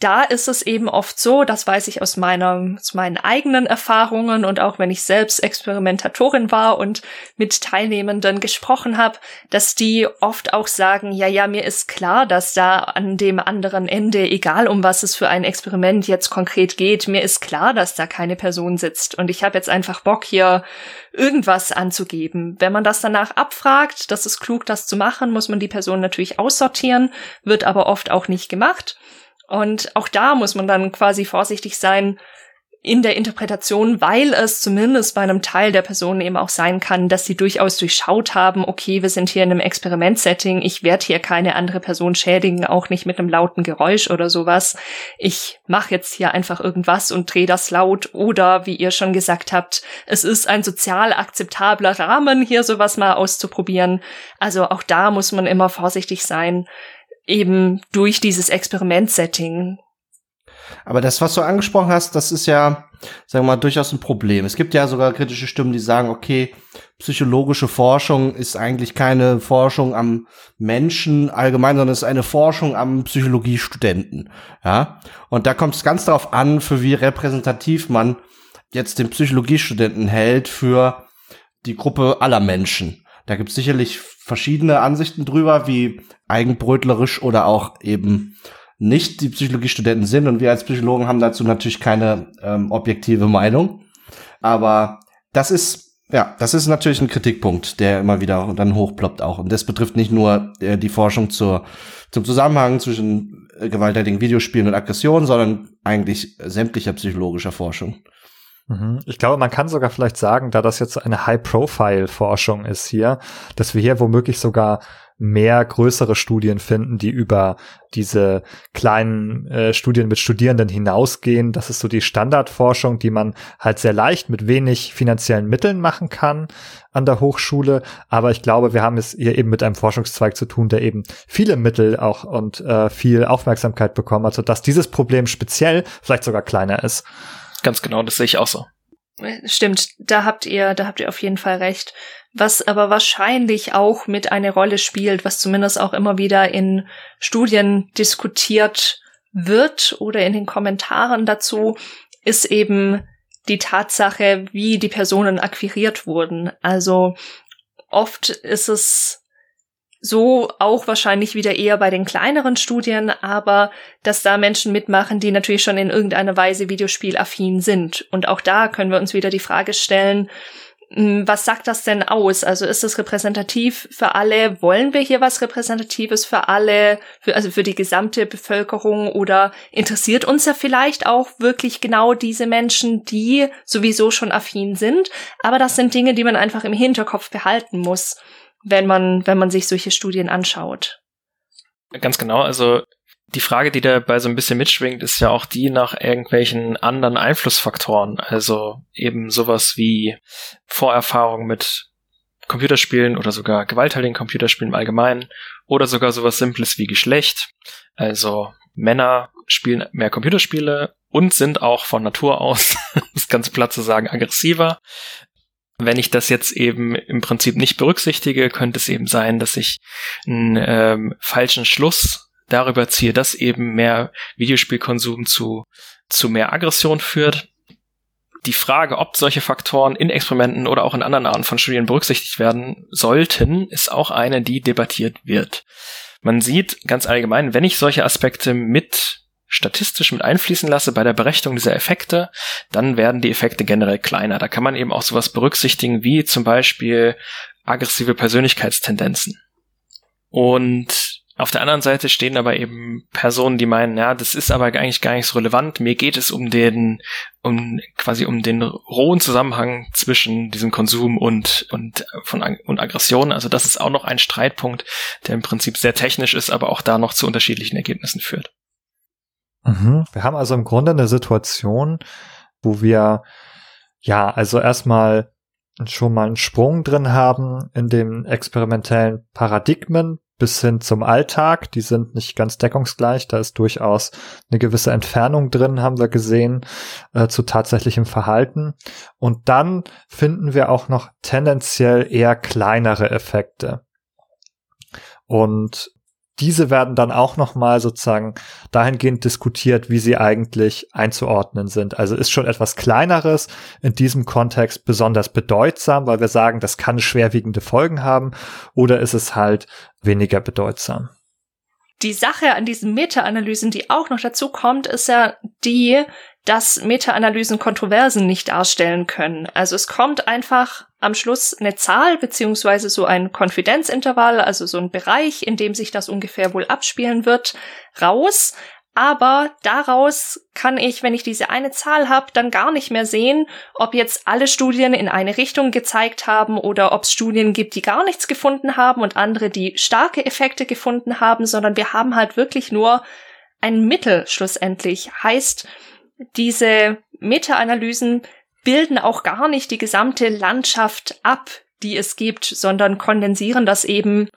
da ist es eben oft so, das weiß ich aus, meiner, aus meinen eigenen Erfahrungen und auch wenn ich selbst Experimentatorin war und mit Teilnehmenden gesprochen habe, dass die oft auch sagen, ja, ja, mir ist klar, dass da an dem anderen Ende, egal um was es für ein Experiment jetzt konkret geht, mir ist klar, dass da keine Person sitzt und ich habe jetzt einfach Bock hier irgendwas anzugeben. Wenn man das danach abfragt, das ist klug, das zu machen, muss man die Person natürlich aussortieren, wird aber oft auch nicht gemacht. Und auch da muss man dann quasi vorsichtig sein in der Interpretation, weil es zumindest bei einem Teil der Personen eben auch sein kann, dass sie durchaus durchschaut haben, okay, wir sind hier in einem Experimentsetting, ich werde hier keine andere Person schädigen, auch nicht mit einem lauten Geräusch oder sowas. Ich mache jetzt hier einfach irgendwas und drehe das laut oder wie ihr schon gesagt habt, es ist ein sozial akzeptabler Rahmen, hier sowas mal auszuprobieren. Also auch da muss man immer vorsichtig sein eben durch dieses Experimentsetting. Aber das, was du angesprochen hast, das ist ja, sagen wir mal, durchaus ein Problem. Es gibt ja sogar kritische Stimmen, die sagen, okay, psychologische Forschung ist eigentlich keine Forschung am Menschen allgemein, sondern es ist eine Forschung am Psychologiestudenten. Ja. Und da kommt es ganz darauf an, für wie repräsentativ man jetzt den Psychologiestudenten hält für die Gruppe aller Menschen. Da gibt es sicherlich verschiedene Ansichten drüber, wie eigenbrötlerisch oder auch eben nicht die Psychologiestudenten sind. Und wir als Psychologen haben dazu natürlich keine ähm, objektive Meinung. Aber das ist, ja, das ist natürlich ein Kritikpunkt, der immer wieder dann hochploppt auch. Und das betrifft nicht nur äh, die Forschung zur, zum Zusammenhang zwischen äh, gewalttätigen Videospielen und Aggression, sondern eigentlich sämtlicher psychologischer Forschung. Mhm. Ich glaube, man kann sogar vielleicht sagen, da das jetzt eine High-Profile-Forschung ist hier, dass wir hier womöglich sogar mehr größere Studien finden, die über diese kleinen äh, Studien mit Studierenden hinausgehen. Das ist so die Standardforschung, die man halt sehr leicht mit wenig finanziellen Mitteln machen kann an der Hochschule. Aber ich glaube, wir haben es hier eben mit einem Forschungszweig zu tun, der eben viele Mittel auch und äh, viel Aufmerksamkeit bekommen hat, sodass dieses Problem speziell vielleicht sogar kleiner ist. Ganz genau, das sehe ich auch so. Stimmt, da habt ihr, da habt ihr auf jeden Fall recht. Was aber wahrscheinlich auch mit eine Rolle spielt, was zumindest auch immer wieder in Studien diskutiert wird oder in den Kommentaren dazu, ist eben die Tatsache, wie die Personen akquiriert wurden. Also oft ist es so auch wahrscheinlich wieder eher bei den kleineren Studien, aber dass da Menschen mitmachen, die natürlich schon in irgendeiner Weise videospielaffin sind. Und auch da können wir uns wieder die Frage stellen, hm, was sagt das denn aus? Also ist es repräsentativ für alle? Wollen wir hier was Repräsentatives für alle, für, also für die gesamte Bevölkerung? Oder interessiert uns ja vielleicht auch wirklich genau diese Menschen, die sowieso schon affin sind? Aber das sind Dinge, die man einfach im Hinterkopf behalten muss wenn man, wenn man sich solche Studien anschaut. Ganz genau. Also die Frage, die dabei so ein bisschen mitschwingt, ist ja auch die nach irgendwelchen anderen Einflussfaktoren. Also eben sowas wie Vorerfahrung mit Computerspielen oder sogar gewalttätigen Computerspielen im Allgemeinen oder sogar sowas Simples wie Geschlecht. Also Männer spielen mehr Computerspiele und sind auch von Natur aus, das ganze platt zu sagen, aggressiver. Wenn ich das jetzt eben im Prinzip nicht berücksichtige, könnte es eben sein, dass ich einen ähm, falschen Schluss darüber ziehe, dass eben mehr Videospielkonsum zu, zu mehr Aggression führt. Die Frage, ob solche Faktoren in Experimenten oder auch in anderen Arten von Studien berücksichtigt werden sollten, ist auch eine, die debattiert wird. Man sieht ganz allgemein, wenn ich solche Aspekte mit statistisch mit einfließen lasse bei der Berechnung dieser Effekte, dann werden die Effekte generell kleiner. Da kann man eben auch sowas berücksichtigen wie zum Beispiel aggressive Persönlichkeitstendenzen. Und auf der anderen Seite stehen aber eben Personen, die meinen, ja, das ist aber eigentlich gar nicht so relevant. Mir geht es um den, um quasi um den rohen Zusammenhang zwischen diesem Konsum und und von und Aggression. Also das ist auch noch ein Streitpunkt, der im Prinzip sehr technisch ist, aber auch da noch zu unterschiedlichen Ergebnissen führt. Mhm. Wir haben also im Grunde eine Situation, wo wir ja, also erstmal schon mal einen Sprung drin haben in den experimentellen Paradigmen bis hin zum Alltag. Die sind nicht ganz deckungsgleich. Da ist durchaus eine gewisse Entfernung drin, haben wir gesehen, äh, zu tatsächlichem Verhalten. Und dann finden wir auch noch tendenziell eher kleinere Effekte. Und diese werden dann auch nochmal sozusagen dahingehend diskutiert, wie sie eigentlich einzuordnen sind. Also ist schon etwas Kleineres in diesem Kontext besonders bedeutsam, weil wir sagen, das kann schwerwiegende Folgen haben, oder ist es halt weniger bedeutsam? Die Sache an diesen Meta-Analysen, die auch noch dazu kommt, ist ja die, dass Meta-Analysen Kontroversen nicht darstellen können. Also es kommt einfach am Schluss eine Zahl beziehungsweise so ein Konfidenzintervall, also so ein Bereich, in dem sich das ungefähr wohl abspielen wird, raus. Aber daraus kann ich, wenn ich diese eine Zahl habe, dann gar nicht mehr sehen, ob jetzt alle Studien in eine Richtung gezeigt haben oder ob es Studien gibt, die gar nichts gefunden haben und andere, die starke Effekte gefunden haben, sondern wir haben halt wirklich nur ein Mittel schlussendlich. Heißt, diese Meta-Analysen bilden auch gar nicht die gesamte Landschaft ab, die es gibt, sondern kondensieren das eben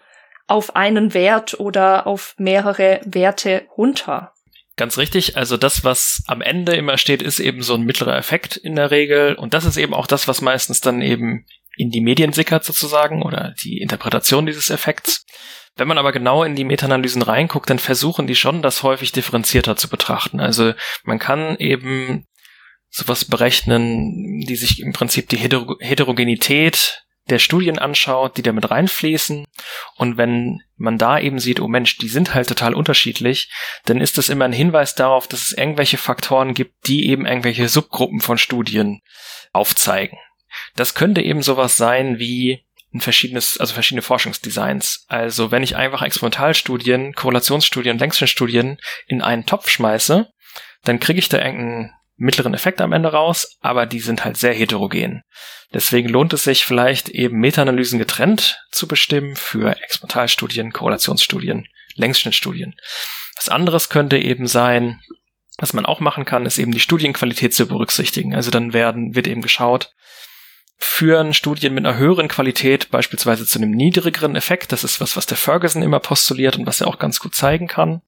auf einen Wert oder auf mehrere Werte runter. Ganz richtig. Also das, was am Ende immer steht, ist eben so ein mittlerer Effekt in der Regel. Und das ist eben auch das, was meistens dann eben in die Medien sickert sozusagen oder die Interpretation dieses Effekts. Wenn man aber genau in die Meta-Analysen reinguckt, dann versuchen die schon, das häufig differenzierter zu betrachten. Also man kann eben sowas berechnen, die sich im Prinzip die Heter Heterogenität der Studien anschaut, die damit reinfließen. Und wenn man da eben sieht, oh Mensch, die sind halt total unterschiedlich, dann ist das immer ein Hinweis darauf, dass es irgendwelche Faktoren gibt, die eben irgendwelche Subgruppen von Studien aufzeigen. Das könnte eben sowas sein wie ein verschiedenes, also verschiedene Forschungsdesigns. Also wenn ich einfach Experimentalstudien, Korrelationsstudien, Längsschnittstudien in einen Topf schmeiße, dann kriege ich da irgendeinen mittleren Effekt am Ende raus, aber die sind halt sehr heterogen. Deswegen lohnt es sich vielleicht eben Meta-Analysen getrennt zu bestimmen für Experimentalstudien, Korrelationsstudien, Längsschnittstudien. Was anderes könnte eben sein, was man auch machen kann, ist eben die Studienqualität zu berücksichtigen. Also dann werden, wird eben geschaut, führen Studien mit einer höheren Qualität beispielsweise zu einem niedrigeren Effekt. Das ist was, was der Ferguson immer postuliert und was er auch ganz gut zeigen kann.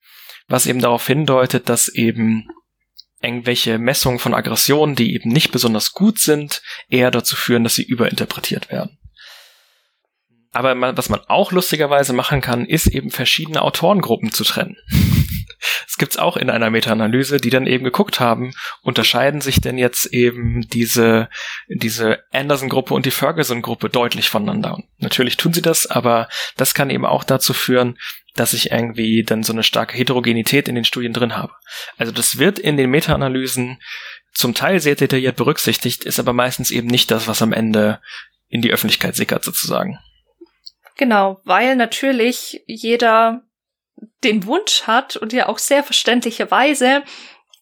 Was eben darauf hindeutet, dass eben irgendwelche Messungen von Aggressionen, die eben nicht besonders gut sind, eher dazu führen, dass sie überinterpretiert werden. Aber was man auch lustigerweise machen kann, ist eben verschiedene Autorengruppen zu trennen. Es gibt's auch in einer Meta-Analyse, die dann eben geguckt haben, unterscheiden sich denn jetzt eben diese, diese Anderson-Gruppe und die Ferguson-Gruppe deutlich voneinander. Und natürlich tun sie das, aber das kann eben auch dazu führen, dass ich irgendwie dann so eine starke Heterogenität in den Studien drin habe. Also das wird in den Meta-Analysen zum Teil sehr detailliert berücksichtigt, ist aber meistens eben nicht das, was am Ende in die Öffentlichkeit sickert sozusagen. Genau, weil natürlich jeder den Wunsch hat und ja auch sehr verständlicherweise,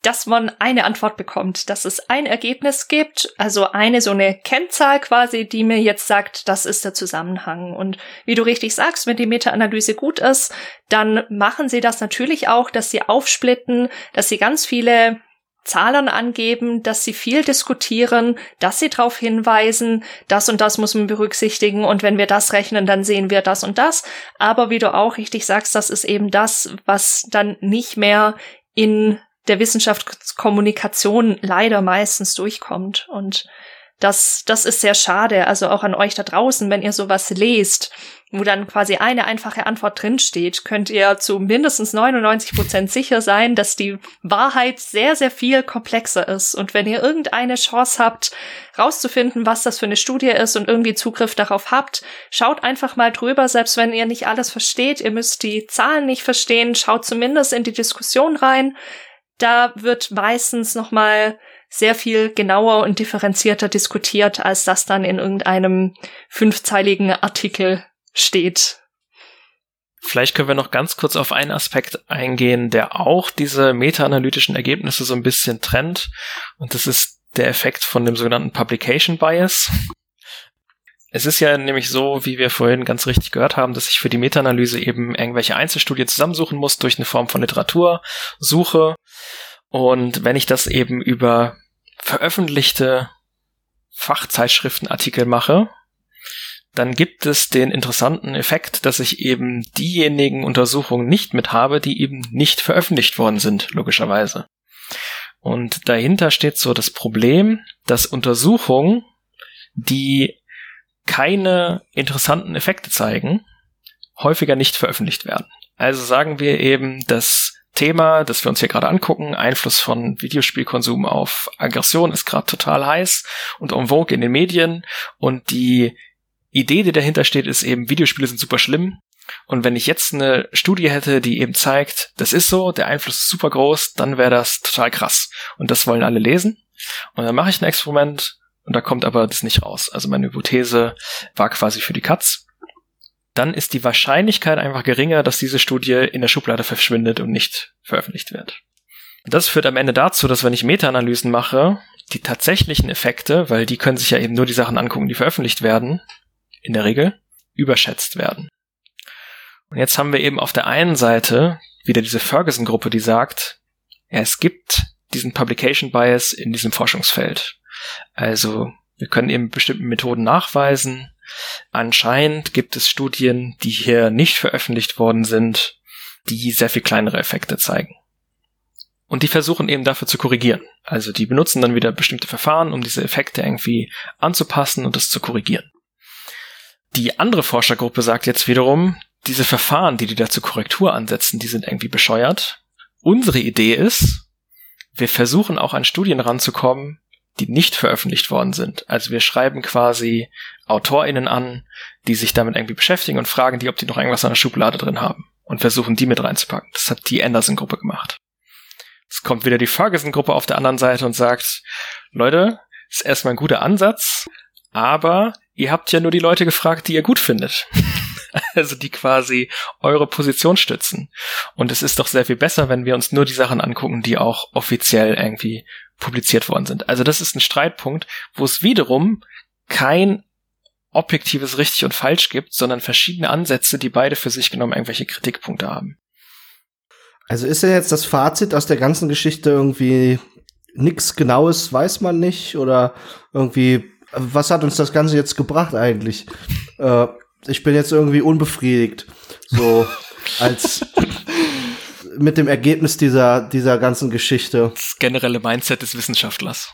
dass man eine Antwort bekommt, dass es ein Ergebnis gibt, also eine so eine Kennzahl quasi, die mir jetzt sagt, das ist der Zusammenhang. Und wie du richtig sagst, wenn die Meta-Analyse gut ist, dann machen sie das natürlich auch, dass sie aufsplitten, dass sie ganz viele Zahlen angeben, dass sie viel diskutieren, dass sie darauf hinweisen, das und das muss man berücksichtigen und wenn wir das rechnen, dann sehen wir das und das. Aber wie du auch richtig sagst, das ist eben das, was dann nicht mehr in der Wissenschaftskommunikation leider meistens durchkommt. Und das, das ist sehr schade. Also auch an euch da draußen, wenn ihr sowas lest, wo dann quasi eine einfache Antwort drinsteht, könnt ihr zu mindestens 99 Prozent sicher sein, dass die Wahrheit sehr, sehr viel komplexer ist. Und wenn ihr irgendeine Chance habt, rauszufinden, was das für eine Studie ist und irgendwie Zugriff darauf habt, schaut einfach mal drüber, selbst wenn ihr nicht alles versteht, ihr müsst die Zahlen nicht verstehen, schaut zumindest in die Diskussion rein. Da wird meistens nochmal sehr viel genauer und differenzierter diskutiert, als das dann in irgendeinem fünfzeiligen Artikel steht. Vielleicht können wir noch ganz kurz auf einen Aspekt eingehen, der auch diese meta-analytischen Ergebnisse so ein bisschen trennt. Und das ist der Effekt von dem sogenannten Publication Bias. Es ist ja nämlich so, wie wir vorhin ganz richtig gehört haben, dass ich für die Meta-Analyse eben irgendwelche Einzelstudien zusammensuchen muss durch eine Form von Literatursuche. Und wenn ich das eben über veröffentlichte Fachzeitschriftenartikel mache, dann gibt es den interessanten Effekt, dass ich eben diejenigen Untersuchungen nicht mit habe, die eben nicht veröffentlicht worden sind, logischerweise. Und dahinter steht so das Problem, dass Untersuchungen, die keine interessanten Effekte zeigen, häufiger nicht veröffentlicht werden. Also sagen wir eben, dass Thema, das wir uns hier gerade angucken, Einfluss von Videospielkonsum auf Aggression ist gerade total heiß und en vogue in den Medien und die Idee, die dahinter steht, ist eben, Videospiele sind super schlimm und wenn ich jetzt eine Studie hätte, die eben zeigt, das ist so, der Einfluss ist super groß, dann wäre das total krass und das wollen alle lesen und dann mache ich ein Experiment und da kommt aber das nicht raus. Also meine Hypothese war quasi für die Katz dann ist die Wahrscheinlichkeit einfach geringer, dass diese Studie in der Schublade verschwindet und nicht veröffentlicht wird. Das führt am Ende dazu, dass wenn ich Meta-Analysen mache, die tatsächlichen Effekte, weil die können sich ja eben nur die Sachen angucken, die veröffentlicht werden, in der Regel, überschätzt werden. Und jetzt haben wir eben auf der einen Seite wieder diese Ferguson-Gruppe, die sagt, es gibt diesen Publication Bias in diesem Forschungsfeld. Also wir können eben bestimmten Methoden nachweisen, Anscheinend gibt es Studien, die hier nicht veröffentlicht worden sind, die sehr viel kleinere Effekte zeigen. Und die versuchen eben dafür zu korrigieren. Also die benutzen dann wieder bestimmte Verfahren, um diese Effekte irgendwie anzupassen und das zu korrigieren. Die andere Forschergruppe sagt jetzt wiederum, diese Verfahren, die die da zur Korrektur ansetzen, die sind irgendwie bescheuert. Unsere Idee ist, wir versuchen auch an Studien ranzukommen, die nicht veröffentlicht worden sind. Also wir schreiben quasi AutorInnen an, die sich damit irgendwie beschäftigen und fragen die, ob die noch irgendwas an der Schublade drin haben und versuchen die mit reinzupacken. Das hat die Anderson-Gruppe gemacht. Es kommt wieder die Ferguson-Gruppe auf der anderen Seite und sagt, Leute, ist erstmal ein guter Ansatz, aber ihr habt ja nur die Leute gefragt, die ihr gut findet. also die quasi eure Position stützen. Und es ist doch sehr viel besser, wenn wir uns nur die Sachen angucken, die auch offiziell irgendwie publiziert worden sind. Also das ist ein Streitpunkt, wo es wiederum kein objektives richtig und falsch gibt, sondern verschiedene Ansätze, die beide für sich genommen irgendwelche Kritikpunkte haben. Also ist ja jetzt das Fazit aus der ganzen Geschichte irgendwie nichts Genaues weiß man nicht oder irgendwie was hat uns das Ganze jetzt gebracht eigentlich? Äh, ich bin jetzt irgendwie unbefriedigt. So als mit dem Ergebnis dieser, dieser ganzen Geschichte. Das generelle Mindset des Wissenschaftlers.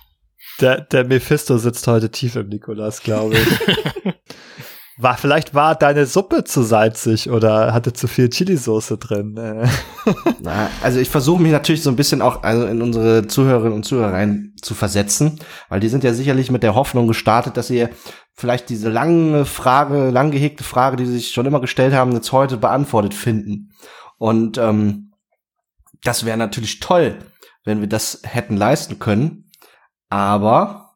Der, der Mephisto sitzt heute tief im Nikolas, glaube ich. War, vielleicht war deine Suppe zu salzig oder hatte zu viel Chilisauce drin. Äh. Na, also ich versuche mich natürlich so ein bisschen auch also in unsere Zuhörerinnen und Zuhörer rein zu versetzen, weil die sind ja sicherlich mit der Hoffnung gestartet, dass ihr vielleicht diese lange Frage, lang gehegte Frage, die sie sich schon immer gestellt haben, jetzt heute beantwortet finden. Und ähm, das wäre natürlich toll, wenn wir das hätten leisten können. Aber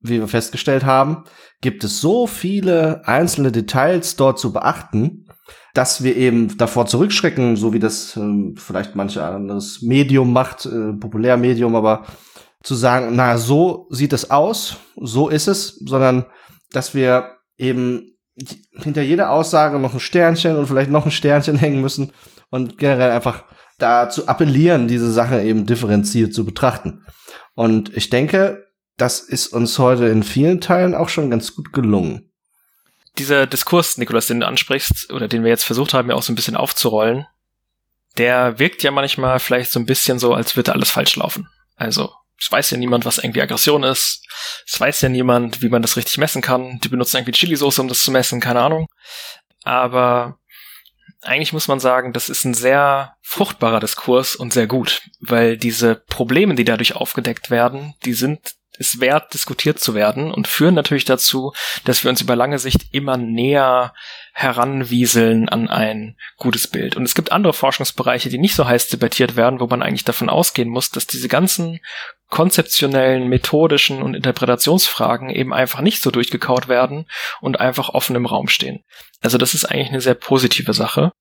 wie wir festgestellt haben, gibt es so viele einzelne Details dort zu beachten, dass wir eben davor zurückschrecken, so wie das ähm, vielleicht manch anderes Medium macht, äh, Populärmedium, aber zu sagen, na, so sieht es aus, so ist es, sondern dass wir eben hinter jeder Aussage noch ein Sternchen und vielleicht noch ein Sternchen hängen müssen und generell einfach dazu appellieren, diese Sache eben differenziert zu betrachten. Und ich denke, das ist uns heute in vielen Teilen auch schon ganz gut gelungen. Dieser Diskurs, Nikolas, den du ansprichst, oder den wir jetzt versucht haben, ja auch so ein bisschen aufzurollen, der wirkt ja manchmal vielleicht so ein bisschen so, als würde alles falsch laufen. Also, es weiß ja niemand, was irgendwie Aggression ist. Es weiß ja niemand, wie man das richtig messen kann. Die benutzen irgendwie Chili-Soße, um das zu messen, keine Ahnung. Aber eigentlich muss man sagen, das ist ein sehr fruchtbarer Diskurs und sehr gut, weil diese Probleme, die dadurch aufgedeckt werden, die sind es wert, diskutiert zu werden und führen natürlich dazu, dass wir uns über lange Sicht immer näher heranwieseln an ein gutes Bild. Und es gibt andere Forschungsbereiche, die nicht so heiß debattiert werden, wo man eigentlich davon ausgehen muss, dass diese ganzen konzeptionellen, methodischen und Interpretationsfragen eben einfach nicht so durchgekaut werden und einfach offen im Raum stehen. Also das ist eigentlich eine sehr positive Sache.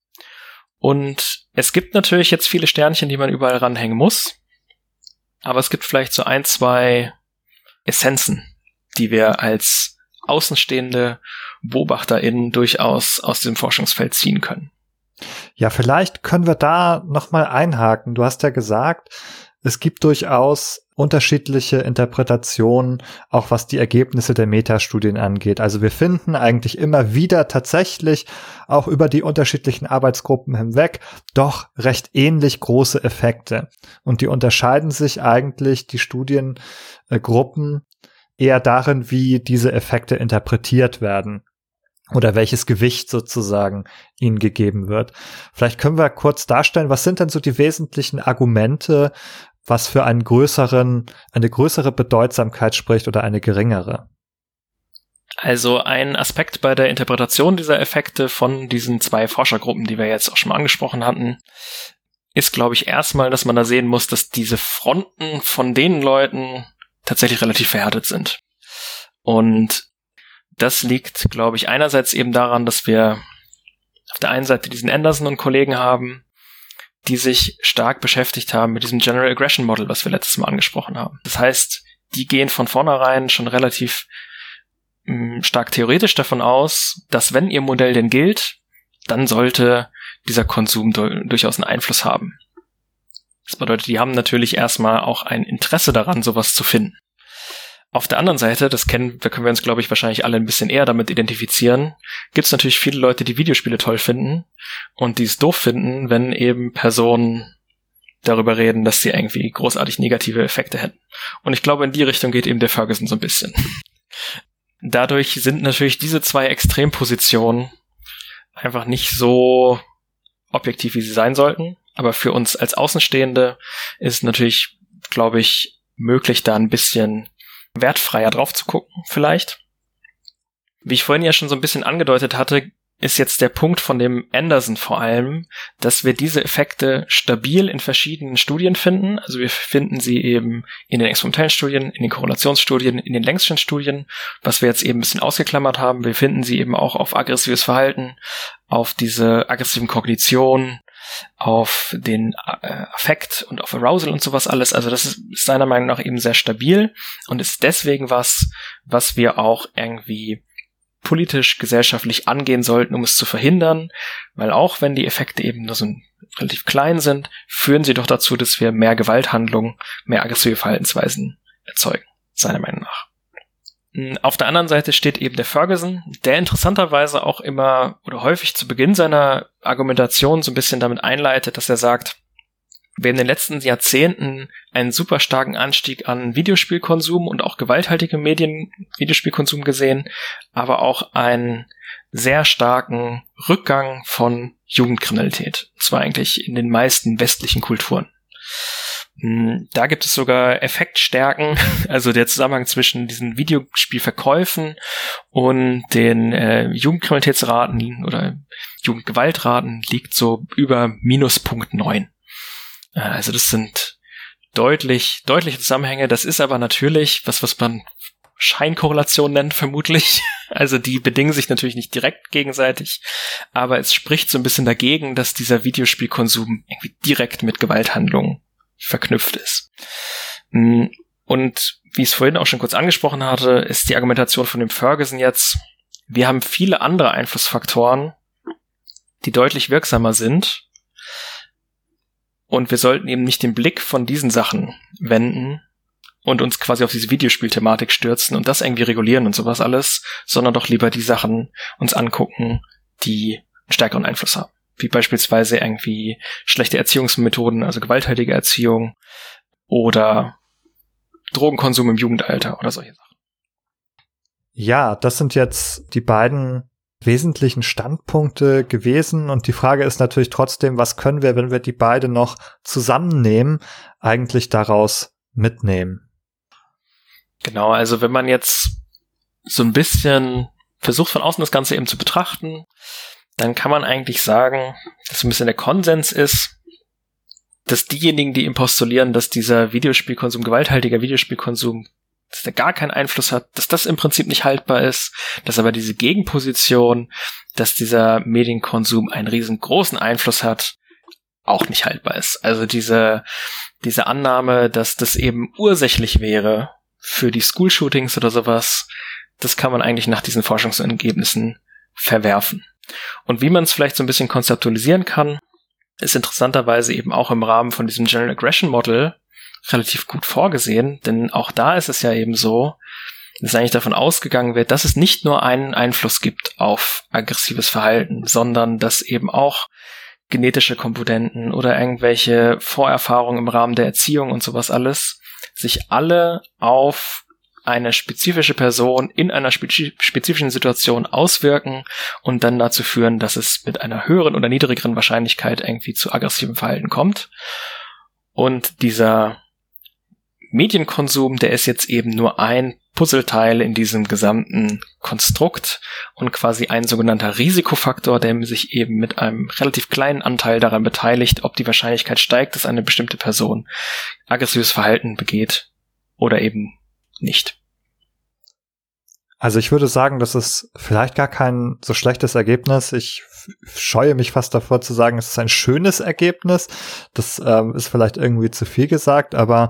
Und es gibt natürlich jetzt viele Sternchen, die man überall ranhängen muss. Aber es gibt vielleicht so ein, zwei Essenzen, die wir als außenstehende BeobachterInnen durchaus aus dem Forschungsfeld ziehen können. Ja, vielleicht können wir da nochmal einhaken. Du hast ja gesagt, es gibt durchaus unterschiedliche Interpretationen, auch was die Ergebnisse der Metastudien angeht. Also wir finden eigentlich immer wieder tatsächlich auch über die unterschiedlichen Arbeitsgruppen hinweg doch recht ähnlich große Effekte. Und die unterscheiden sich eigentlich, die Studiengruppen, eher darin, wie diese Effekte interpretiert werden oder welches Gewicht sozusagen ihnen gegeben wird. Vielleicht können wir kurz darstellen, was sind denn so die wesentlichen Argumente, was für einen größeren, eine größere Bedeutsamkeit spricht oder eine geringere. Also ein Aspekt bei der Interpretation dieser Effekte von diesen zwei Forschergruppen, die wir jetzt auch schon mal angesprochen hatten, ist, glaube ich, erstmal, dass man da sehen muss, dass diese Fronten von den Leuten tatsächlich relativ verhärtet sind. Und das liegt, glaube ich, einerseits eben daran, dass wir auf der einen Seite diesen Anderson und Kollegen haben, die sich stark beschäftigt haben mit diesem General Aggression Model, was wir letztes Mal angesprochen haben. Das heißt, die gehen von vornherein schon relativ mh, mm, stark theoretisch davon aus, dass wenn ihr Modell denn gilt, dann sollte dieser Konsum durchaus einen Einfluss haben. Das bedeutet, die haben natürlich erstmal auch ein Interesse daran, sowas zu finden. Auf der anderen Seite, das kennen, da können wir uns, glaube ich, wahrscheinlich alle ein bisschen eher damit identifizieren, gibt es natürlich viele Leute, die Videospiele toll finden und die es doof finden, wenn eben Personen darüber reden, dass sie irgendwie großartig negative Effekte hätten. Und ich glaube, in die Richtung geht eben der Ferguson so ein bisschen. Dadurch sind natürlich diese zwei Extrempositionen einfach nicht so objektiv, wie sie sein sollten. Aber für uns als Außenstehende ist natürlich, glaube ich, möglich, da ein bisschen wertfreier drauf zu gucken, vielleicht. Wie ich vorhin ja schon so ein bisschen angedeutet hatte, ist jetzt der Punkt von dem Anderson vor allem, dass wir diese Effekte stabil in verschiedenen Studien finden. Also wir finden sie eben in den experimentellen Studien, in den Korrelationsstudien, in den längsten Studien, was wir jetzt eben ein bisschen ausgeklammert haben. Wir finden sie eben auch auf aggressives Verhalten, auf diese aggressiven Kognitionen, auf den äh, Affekt und auf Arousal und sowas alles. Also das ist seiner Meinung nach eben sehr stabil und ist deswegen was, was wir auch irgendwie politisch, gesellschaftlich angehen sollten, um es zu verhindern, weil auch wenn die Effekte eben nur so relativ klein sind, führen sie doch dazu, dass wir mehr Gewalthandlungen, mehr aggressive Verhaltensweisen erzeugen, seiner Meinung nach. Hm, auf der anderen Seite steht eben der Ferguson, der interessanterweise auch immer oder häufig zu Beginn seiner Argumentation so ein bisschen damit einleitet, dass er sagt, wir haben in den letzten Jahrzehnten einen super starken Anstieg an Videospielkonsum und auch gewalthaltige Medien, Videospielkonsum gesehen, aber auch einen sehr starken Rückgang von Jugendkriminalität. Und zwar eigentlich in den meisten westlichen Kulturen. Hm, da gibt es sogar Effektstärken, also der Zusammenhang zwischen diesen Videospielverkäufen und den äh, Jugendkriminalitätsraten oder Jugendgewaltraten liegt so über minus Punkt neun. Äh, also das sind deutlich, deutliche Zusammenhänge. Das ist aber natürlich was, was man Scheinkorrelation nennt, vermutlich. Also die bedingen sich natürlich nicht direkt gegenseitig, aber es spricht so ein bisschen dagegen, dass dieser Videospielkonsum irgendwie direkt mit Gewalthandlungen verknüpft ist. Mm, und wie ich es vorhin auch schon kurz angesprochen hatte, ist die Argumentation von dem Ferguson jetzt, wir haben viele andere Einflussfaktoren, die deutlich wirksamer sind und wir sollten eben nicht den Blick von diesen Sachen wenden und uns quasi auf diese Videospielthematik stürzen und das irgendwie regulieren und sowas alles, sondern doch lieber die Sachen uns angucken, die einen stärkeren Einfluss haben. Wie beispielsweise irgendwie schlechte Erziehungsmethoden, also gewalttätige Erziehung oder Drogenkonsum im Jugendalter oder solche Sachen. Ja, das sind jetzt die beiden wesentlichen Standpunkte gewesen. Und die Frage ist natürlich trotzdem, was können wir, wenn wir die beide noch zusammennehmen, eigentlich daraus mitnehmen? Genau, also wenn man jetzt so ein bisschen versucht von außen das Ganze eben zu betrachten, dann kann man eigentlich sagen, dass so ein bisschen der Konsens ist, dass diejenigen, die ihm postulieren, dass dieser Videospielkonsum, gewalthaltiger Videospielkonsum dass der gar keinen Einfluss hat, dass das im Prinzip nicht haltbar ist, dass aber diese Gegenposition, dass dieser Medienkonsum einen riesengroßen Einfluss hat, auch nicht haltbar ist. Also diese, diese Annahme, dass das eben ursächlich wäre für die School-Shootings oder sowas, das kann man eigentlich nach diesen Forschungsergebnissen verwerfen. Und wie man es vielleicht so ein bisschen konzeptualisieren kann, ist interessanterweise eben auch im Rahmen von diesem General Aggression Model relativ gut vorgesehen, denn auch da ist es ja eben so, dass eigentlich davon ausgegangen wird, dass es nicht nur einen Einfluss gibt auf aggressives Verhalten, sondern dass eben auch genetische Komponenten oder irgendwelche Vorerfahrungen im Rahmen der Erziehung und sowas alles sich alle auf eine spezifische Person in einer spezifischen Situation auswirken und dann dazu führen, dass es mit einer höheren oder niedrigeren Wahrscheinlichkeit irgendwie zu aggressivem Verhalten kommt. Und dieser Medienkonsum, der ist jetzt eben nur ein Puzzleteil in diesem gesamten Konstrukt und quasi ein sogenannter Risikofaktor, der sich eben mit einem relativ kleinen Anteil daran beteiligt, ob die Wahrscheinlichkeit steigt, dass eine bestimmte Person aggressives Verhalten begeht oder eben nicht. Also ich würde sagen, das ist vielleicht gar kein so schlechtes Ergebnis. Ich scheue mich fast davor zu sagen, es ist ein schönes Ergebnis. Das ähm, ist vielleicht irgendwie zu viel gesagt, aber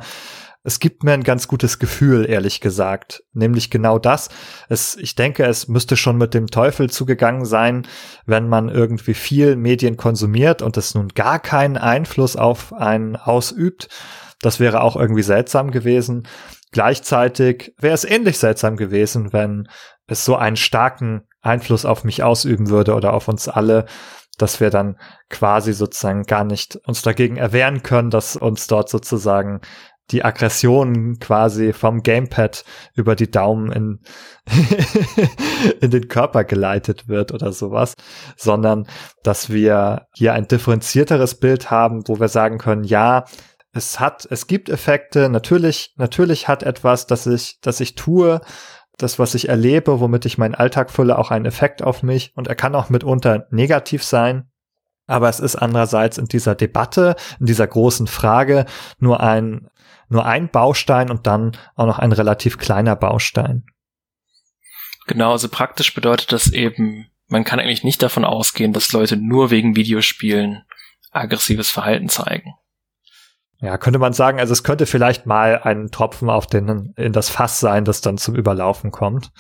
es gibt mir ein ganz gutes Gefühl, ehrlich gesagt. Nämlich genau das. Es, ich denke, es müsste schon mit dem Teufel zugegangen sein, wenn man irgendwie viel Medien konsumiert und es nun gar keinen Einfluss auf einen ausübt. Das wäre auch irgendwie seltsam gewesen. Gleichzeitig wäre es ähnlich seltsam gewesen, wenn es so einen starken Einfluss auf mich ausüben würde oder auf uns alle, dass wir dann quasi sozusagen gar nicht uns dagegen erwehren können, dass uns dort sozusagen die Aggression quasi vom Gamepad über die Daumen in, in den Körper geleitet wird oder sowas, sondern dass wir hier ein differenzierteres Bild haben, wo wir sagen können, ja, es hat, es gibt Effekte, natürlich, natürlich hat etwas, das ich, das ich tue, das, was ich erlebe, womit ich meinen Alltag fülle, auch einen Effekt auf mich und er kann auch mitunter negativ sein. Aber es ist andererseits in dieser Debatte, in dieser großen Frage nur ein, nur ein Baustein und dann auch noch ein relativ kleiner Baustein. Genau, also praktisch bedeutet das eben, man kann eigentlich nicht davon ausgehen, dass Leute nur wegen Videospielen aggressives Verhalten zeigen. Ja, könnte man sagen, also es könnte vielleicht mal ein Tropfen auf den, in das Fass sein, das dann zum Überlaufen kommt.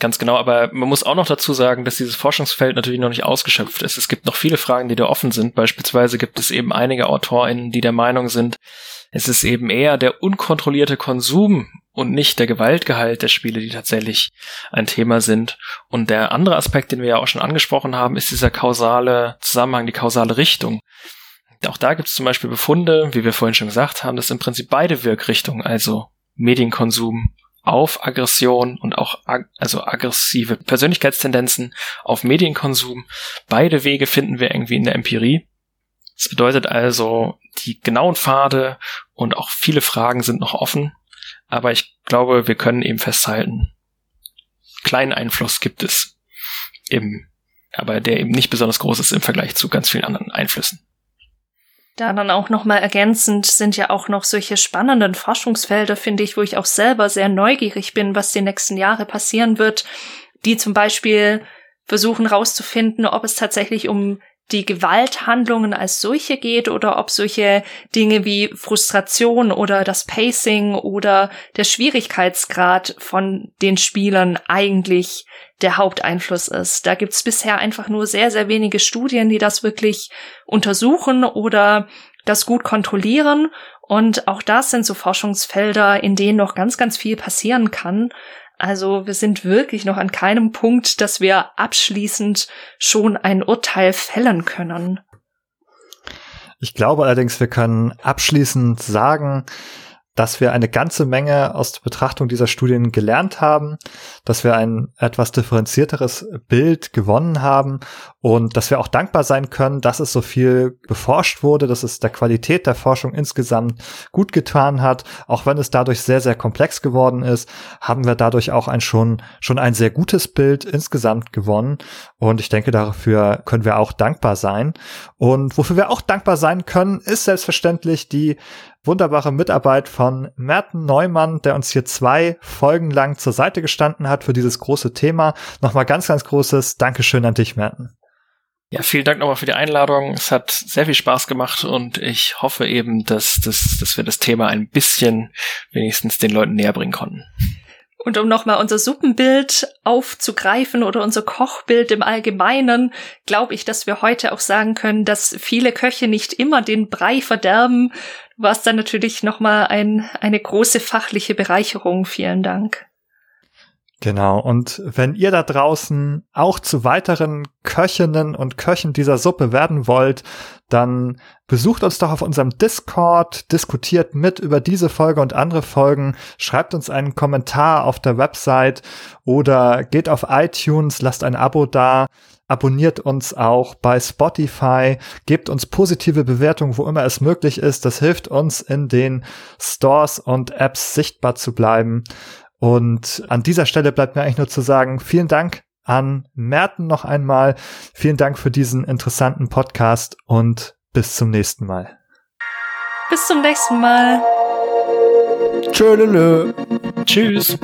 Ganz genau, aber man muss auch noch dazu sagen, dass dieses Forschungsfeld natürlich noch nicht ausgeschöpft ist. Es gibt noch viele Fragen, die da offen sind. Beispielsweise gibt es eben einige AutorInnen, die der Meinung sind, es ist eben eher der unkontrollierte Konsum und nicht der Gewaltgehalt der Spiele, die tatsächlich ein Thema sind. Und der andere Aspekt, den wir ja auch schon angesprochen haben, ist dieser kausale Zusammenhang, die kausale Richtung. Auch da gibt es zum Beispiel Befunde, wie wir vorhin schon gesagt haben, dass im Prinzip beide Wirkrichtungen, also Medienkonsum auf Aggression und auch ag also aggressive Persönlichkeitstendenzen auf Medienkonsum, beide Wege finden wir irgendwie in der Empirie. Das bedeutet also, die genauen Pfade und auch viele Fragen sind noch offen, aber ich glaube, wir können eben festhalten, kleinen Einfluss gibt es im, aber der eben nicht besonders groß ist im Vergleich zu ganz vielen anderen Einflüssen. Da dann auch nochmal ergänzend sind ja auch noch solche spannenden Forschungsfelder, finde ich, wo ich auch selber sehr neugierig bin, was die nächsten Jahre passieren wird, die zum Beispiel versuchen rauszufinden, ob es tatsächlich um die Gewalthandlungen als solche geht oder ob solche Dinge wie Frustration oder das Pacing oder der Schwierigkeitsgrad von den Spielern eigentlich der Haupteinfluss ist. Da gibt's bisher einfach nur sehr, sehr wenige Studien, die das wirklich untersuchen oder das gut kontrollieren. Und auch das sind so Forschungsfelder, in denen noch ganz, ganz viel passieren kann. Also wir sind wirklich noch an keinem Punkt, dass wir abschließend schon ein Urteil fällen können. Ich glaube allerdings, wir können abschließend sagen, dass wir eine ganze Menge aus der Betrachtung dieser Studien gelernt haben, dass wir ein etwas differenzierteres Bild gewonnen haben und dass wir auch dankbar sein können, dass es so viel geforscht wurde, dass es der Qualität der Forschung insgesamt gut getan hat. Auch wenn es dadurch sehr, sehr komplex geworden ist, haben wir dadurch auch ein schon, schon ein sehr gutes Bild insgesamt gewonnen. Und ich denke, dafür können wir auch dankbar sein. Und wofür wir auch dankbar sein können, ist selbstverständlich die wunderbare Mitarbeit von Merten Neumann, der uns hier zwei Folgen lang zur Seite gestanden hat für dieses große Thema. Nochmal ganz, ganz großes Dankeschön an dich, Merten. Ja, vielen Dank nochmal für die Einladung. Es hat sehr viel Spaß gemacht und ich hoffe eben, dass, dass, dass wir das Thema ein bisschen wenigstens den Leuten näher bringen konnten. Und um nochmal unser Suppenbild aufzugreifen oder unser Kochbild im Allgemeinen, glaube ich, dass wir heute auch sagen können, dass viele Köche nicht immer den Brei verderben. Du warst dann natürlich nochmal ein, eine große fachliche Bereicherung. Vielen Dank. Genau. Und wenn ihr da draußen auch zu weiteren Köchinnen und Köchen dieser Suppe werden wollt, dann besucht uns doch auf unserem Discord, diskutiert mit über diese Folge und andere Folgen, schreibt uns einen Kommentar auf der Website oder geht auf iTunes, lasst ein Abo da, abonniert uns auch bei Spotify, gebt uns positive Bewertungen, wo immer es möglich ist. Das hilft uns in den Stores und Apps sichtbar zu bleiben. Und an dieser Stelle bleibt mir eigentlich nur zu sagen, vielen Dank an Merten noch einmal. Vielen Dank für diesen interessanten Podcast und bis zum nächsten Mal. Bis zum nächsten Mal. Tschö, Tschüss.